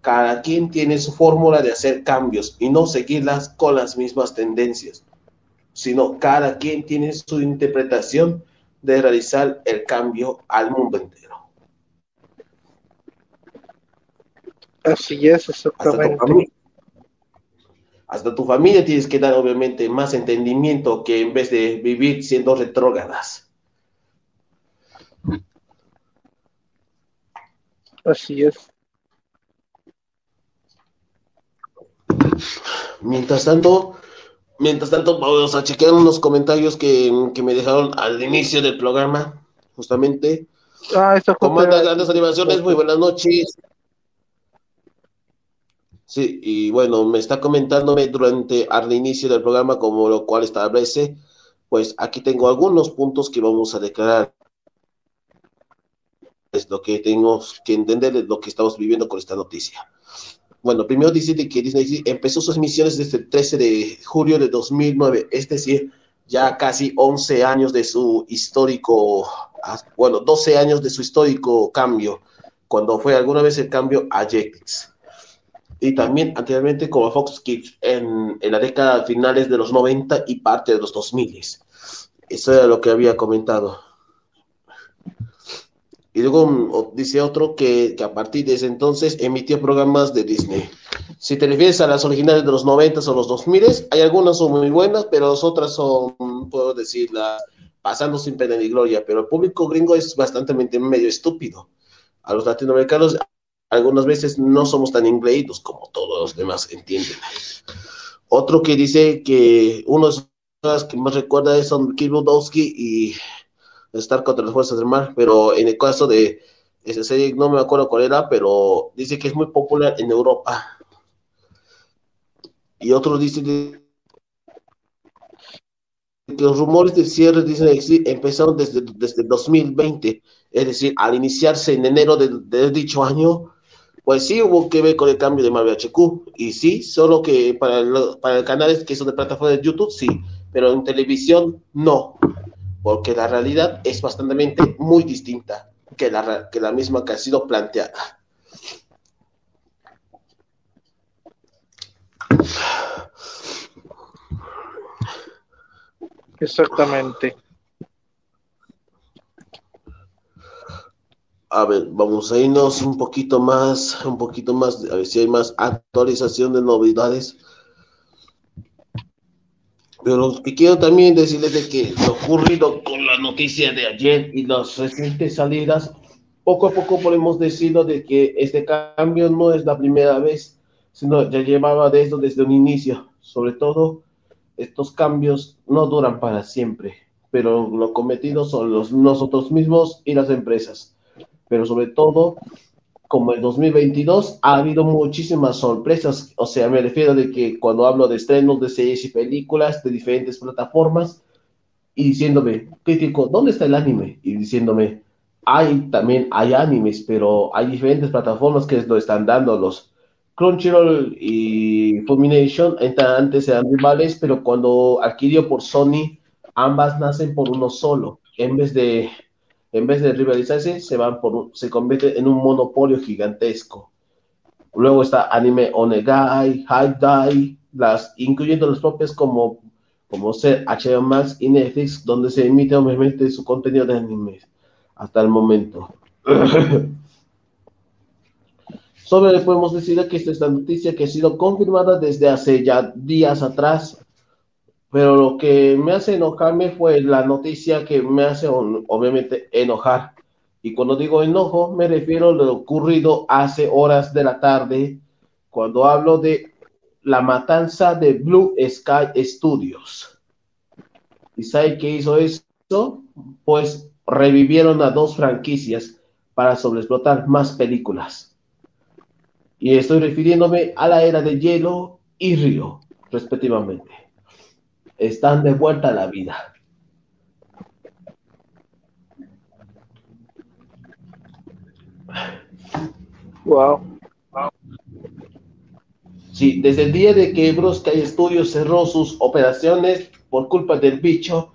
cada quien tiene su fórmula de hacer cambios y no seguirlas con las mismas tendencias, sino cada quien tiene su interpretación de realizar el cambio al mundo entero. Así es, exactamente. Hasta tu familia tienes que dar obviamente más entendimiento que en vez de vivir siendo retrógradas. Así es. Mientras tanto, mientras tanto, vamos a chequear unos comentarios que, que me dejaron al inicio del programa, justamente. Ah, eso es ¿Cómo andan grandes animaciones? Muy buenas noches. Sí, y bueno, me está comentándome durante al inicio del programa, como lo cual establece, pues aquí tengo algunos puntos que vamos a declarar. Es lo que tengo que entender de lo que estamos viviendo con esta noticia. Bueno, primero dice que Disney empezó sus emisiones desde el 13 de julio de 2009, es decir, ya casi 11 años de su histórico, bueno, 12 años de su histórico cambio, cuando fue alguna vez el cambio a Jetix. Y también anteriormente como Fox Kids en, en la década finales de los 90 y parte de los 2000. Eso era lo que había comentado. Y luego mm, dice otro que, que, a partir de ese entonces emitió programas de Disney. Si te refieres a las originales de los 90 o los 2000, hay algunas son muy buenas, pero las otras son, puedo decirla, pasando sin pena ni gloria. Pero el público gringo es bastante medio estúpido. A los latinoamericanos algunas veces no somos tan ingreídos como todos los demás entienden. Otro que dice que uno de los que más recuerda es son Budowski y estar contra las fuerzas del mar, pero en el caso de esa serie no me acuerdo cuál era, pero dice que es muy popular en Europa. Y otro dice que los rumores de cierre dicen empezaron desde, desde 2020, es decir, al iniciarse en enero de, dicho año, pues sí hubo que ver con el cambio de Marvel HQ, y sí, solo que para, el, para el canal que son de plataforma de YouTube, sí, pero en televisión no porque la realidad es bastante muy distinta que la, que la misma que ha sido planteada. Exactamente. A ver, vamos a irnos un poquito más, un poquito más, a ver si hay más actualización de novedades pero lo que quiero también decirles de que lo ocurrido con la noticia de ayer y las recientes salidas, poco a poco podemos decirlo de que este cambio no es la primera vez, sino ya llevaba de eso desde un inicio. Sobre todo, estos cambios no duran para siempre, pero lo cometido son los, nosotros mismos y las empresas. Pero sobre todo, como el 2022 ha habido muchísimas sorpresas, o sea, me refiero de que cuando hablo de estrenos de series y películas de diferentes plataformas y diciéndome, crítico, ¿dónde está el anime? Y diciéndome, hay también hay animes, pero hay diferentes plataformas que lo están dando los Crunchyroll y Fulmination, antes eran rivales, pero cuando adquirió por Sony, ambas nacen por uno solo, en vez de en vez de rivalizarse, se van por se convierte en un monopolio gigantesco. Luego está Anime Onegai, High Die, las, incluyendo las propias como, como ser HBO Max y Netflix, donde se emite obviamente su contenido de anime hasta el momento. Sobre podemos decir que esta es la noticia que ha sido confirmada desde hace ya días atrás pero lo que me hace enojarme fue la noticia que me hace obviamente enojar. Y cuando digo enojo, me refiero a lo ocurrido hace horas de la tarde, cuando hablo de la matanza de Blue Sky Studios. ¿Y sabe qué hizo eso? Pues revivieron a dos franquicias para sobreexplotar más películas. Y estoy refiriéndome a la era de hielo y río, respectivamente están de vuelta a la vida. Wow. Sí, desde el día de que Brosky Studios cerró sus operaciones por culpa del bicho,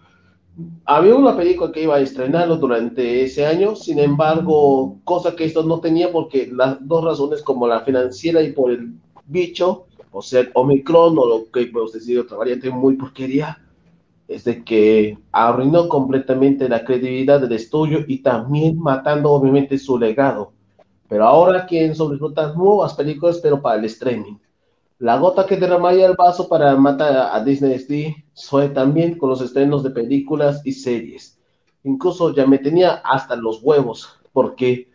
había una película que iba a estrenarlo durante ese año, sin embargo, cosa que esto no tenía porque las dos razones como la financiera y por el bicho, o sea, Omicron o lo que podemos decir otra variante muy porquería, es de que arruinó completamente la credibilidad del estudio y también matando obviamente su legado. Pero ahora quieren sobreexplotar nuevas películas, pero para el streaming. La gota que derramaría el vaso para matar a Disney SD fue también con los estrenos de películas y series. Incluso ya me tenía hasta los huevos, porque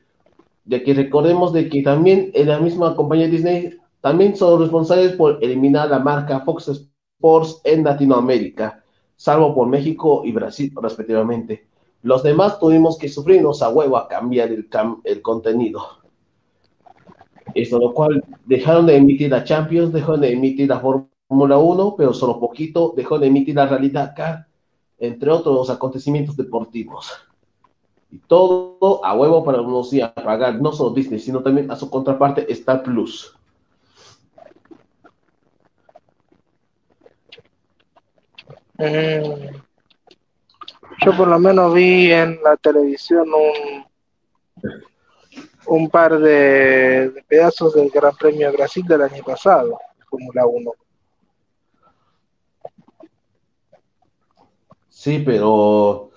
de que recordemos de que también en la misma compañía Disney también son responsables por eliminar la marca Fox Sports en Latinoamérica, salvo por México y Brasil respectivamente. Los demás tuvimos que sufrirnos a huevo a cambiar el, contenido. Esto lo cual dejaron de emitir la Champions, dejaron de emitir la Fórmula 1, pero solo poquito dejó de emitir la realidad acá, entre otros acontecimientos deportivos. Y todo a huevo para unos días pagar no solo Disney, sino también a su contraparte Star Plus. Mm. Yo por lo menos vi en la televisión un, un par de, pedazos del Gran Premio de Brasil del año pasado, Fórmula 1. Sí, pero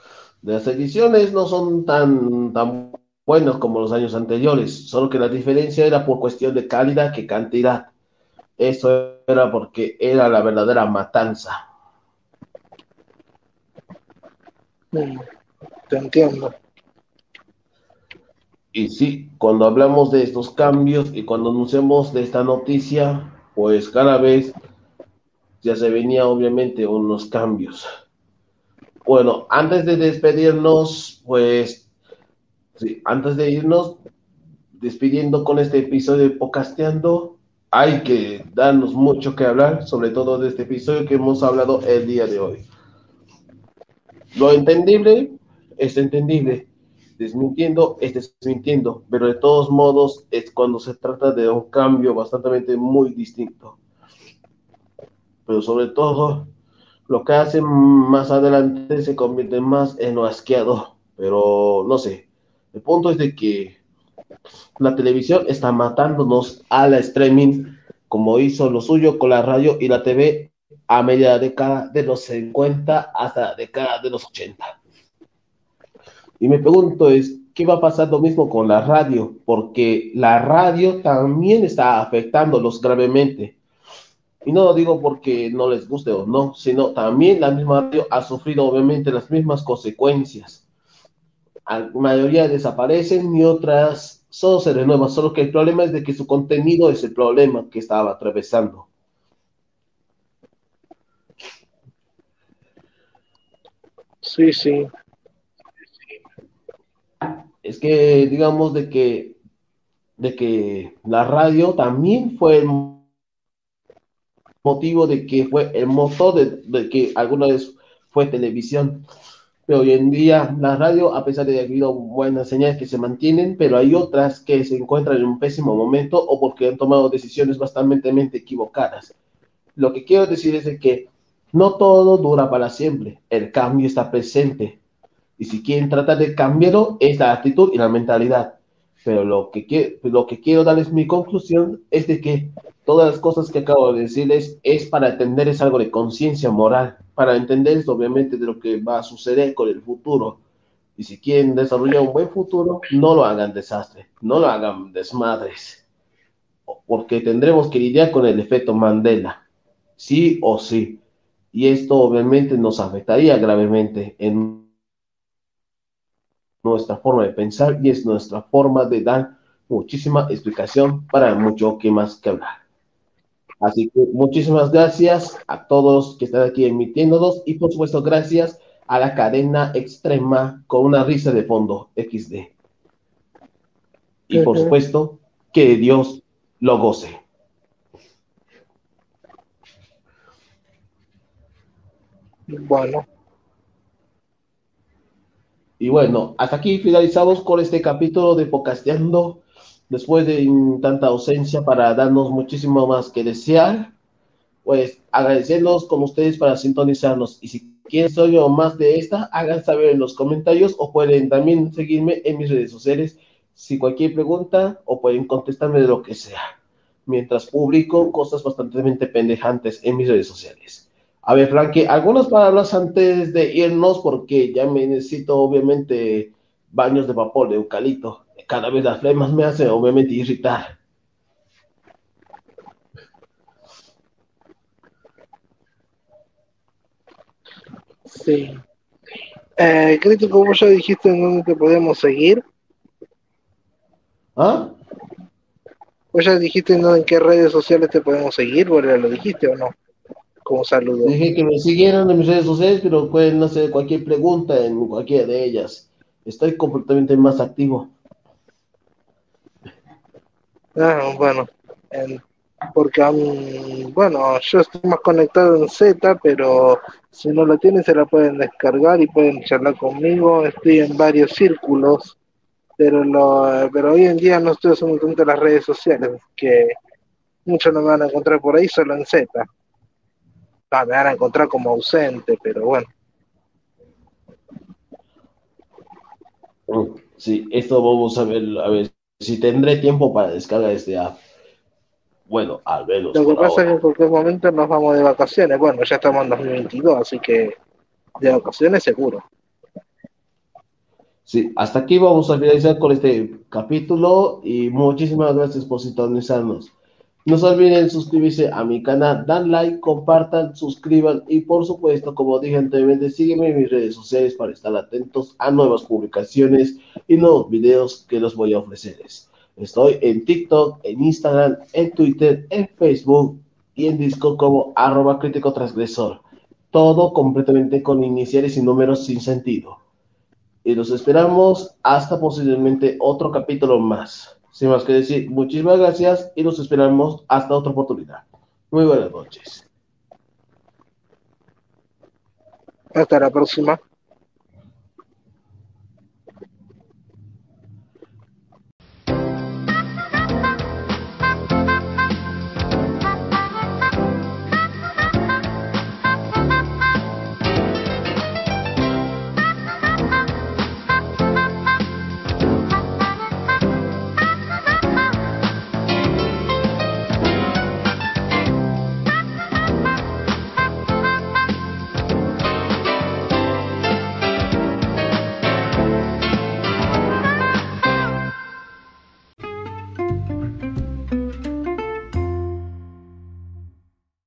las ediciones no son tan, tan buenas como los años anteriores, solo que la diferencia era por cuestión de calidad que cantidad. Eso era porque era la verdadera matanza. Te entiendo. Y sí, cuando hablamos de estos cambios y cuando anunciamos de esta noticia, pues cada vez ya se venía obviamente unos cambios. Bueno, antes de despedirnos, pues, sí, antes de irnos, despidiendo con este episodio de Pocasteando, hay que darnos mucho que hablar, sobre todo de este episodio que hemos hablado el día de hoy. Lo entendible es entendible, desmintiendo es desmintiendo, pero de todos modos es cuando se trata de un cambio bastante muy distinto. Pero sobre todo, lo que hace más adelante se convierte más en lo asqueado, pero no sé. El punto es de que la televisión está matándonos a la streaming, como hizo lo suyo con la radio y la TV a media década de los 50 hasta la década de los 80. Y me pregunto es, ¿qué va a pasar lo mismo con la radio? Porque la radio también está afectándolos gravemente. Y no lo digo porque no les guste o no, sino también la misma radio ha sufrido obviamente las mismas consecuencias. La mayoría desaparecen y otras solo se renuevan, solo que el problema es de que su contenido es el problema que estaba atravesando. Sí, sí. Es que digamos de que de que la radio también fue el motivo de que fue el motor de, que alguna vez fue televisión. Pero hoy en día la radio, a pesar de que ha habido buenas señales que se mantienen, pero hay otras que se encuentran en un pésimo momento o porque han tomado decisiones bastante equivocadas. Lo que quiero decir es de que no todo dura para siempre, el cambio está presente. Y si quieren tratar de cambiarlo, es la actitud y la mentalidad. Pero lo que, quiero darles mi conclusión es de que todas las cosas que acabo de decirles es para entender es algo de conciencia moral, para entender obviamente de lo que va a suceder con el futuro. Y si quieren desarrollar un buen futuro, no lo hagan desastre, no lo hagan desmadres, porque tendremos que lidiar con el efecto Mandela, sí o sí y esto obviamente nos afectaría gravemente en nuestra forma de pensar y es nuestra forma de dar muchísima explicación para mucho que más que hablar. Así que muchísimas gracias a todos que están aquí emitiéndonos y por supuesto gracias a la cadena extrema con una risa de fondo XD. Y por supuesto que Dios lo goce. Bueno. Y bueno, hasta aquí finalizamos con este capítulo de Pocasteando, después de tanta ausencia para darnos muchísimo más que desear. Pues agradecerlos con ustedes para sintonizarnos. Y si quieren saber más de esta, hagan saber en los comentarios o pueden también seguirme en mis redes sociales si cualquier pregunta o pueden contestarme de lo que sea. Mientras publico cosas bastante pendejantes en mis redes sociales. A ver, Frankie, algunas palabras antes de irnos, porque ya me necesito, obviamente, baños de vapor de eucalipto. Cada vez las flemas me hacen, obviamente, irritar. Sí. Eh, crítico, vos ya dijiste en dónde te podemos seguir. ¿Ah? Vos ya dijiste en, qué redes sociales te podemos seguir, ¿vos lo dijiste o no? Como saludo. Dije que me siguieran en mis redes sociales, pero pueden hacer cualquier pregunta en cualquiera de ellas. Estoy completamente más activo. Ah, bueno, en- porque um, bueno, yo estoy más conectado en Z, pero si no lo tienen se la pueden descargar y pueden charlar conmigo. Estoy en varios círculos, pero lo, pero hoy en día no estoy usando tanto las redes sociales, que muchos no me van a encontrar por ahí, solo en Z. Ah, me van a encontrar como ausente, pero bueno. Sí, esto vamos a ver, a ver si tendré tiempo para descargar este app. Bueno, al menos Lo que pasa es que en cualquier momento nos vamos de vacaciones. Bueno, ya estamos en 2022, así que de vacaciones seguro. Sí, hasta aquí vamos a finalizar con este capítulo y muchísimas gracias por sintonizarnos. No se olviden suscribirse a mi canal, dan like, compartan, suscriban y por supuesto, como dije anteriormente, sígueme en mis redes sociales para estar atentos a nuevas publicaciones y nuevos videos que los voy a ofrecerles. Estoy en TikTok, en Instagram, en Twitter, en Facebook y en Discord como arroba crítico transgresor. Todo completamente con iniciales y números sin sentido y los esperamos hasta posiblemente otro capítulo más. Sin más que decir, muchísimas gracias y los esperamos hasta otra oportunidad. Muy buenas noches. Hasta la próxima.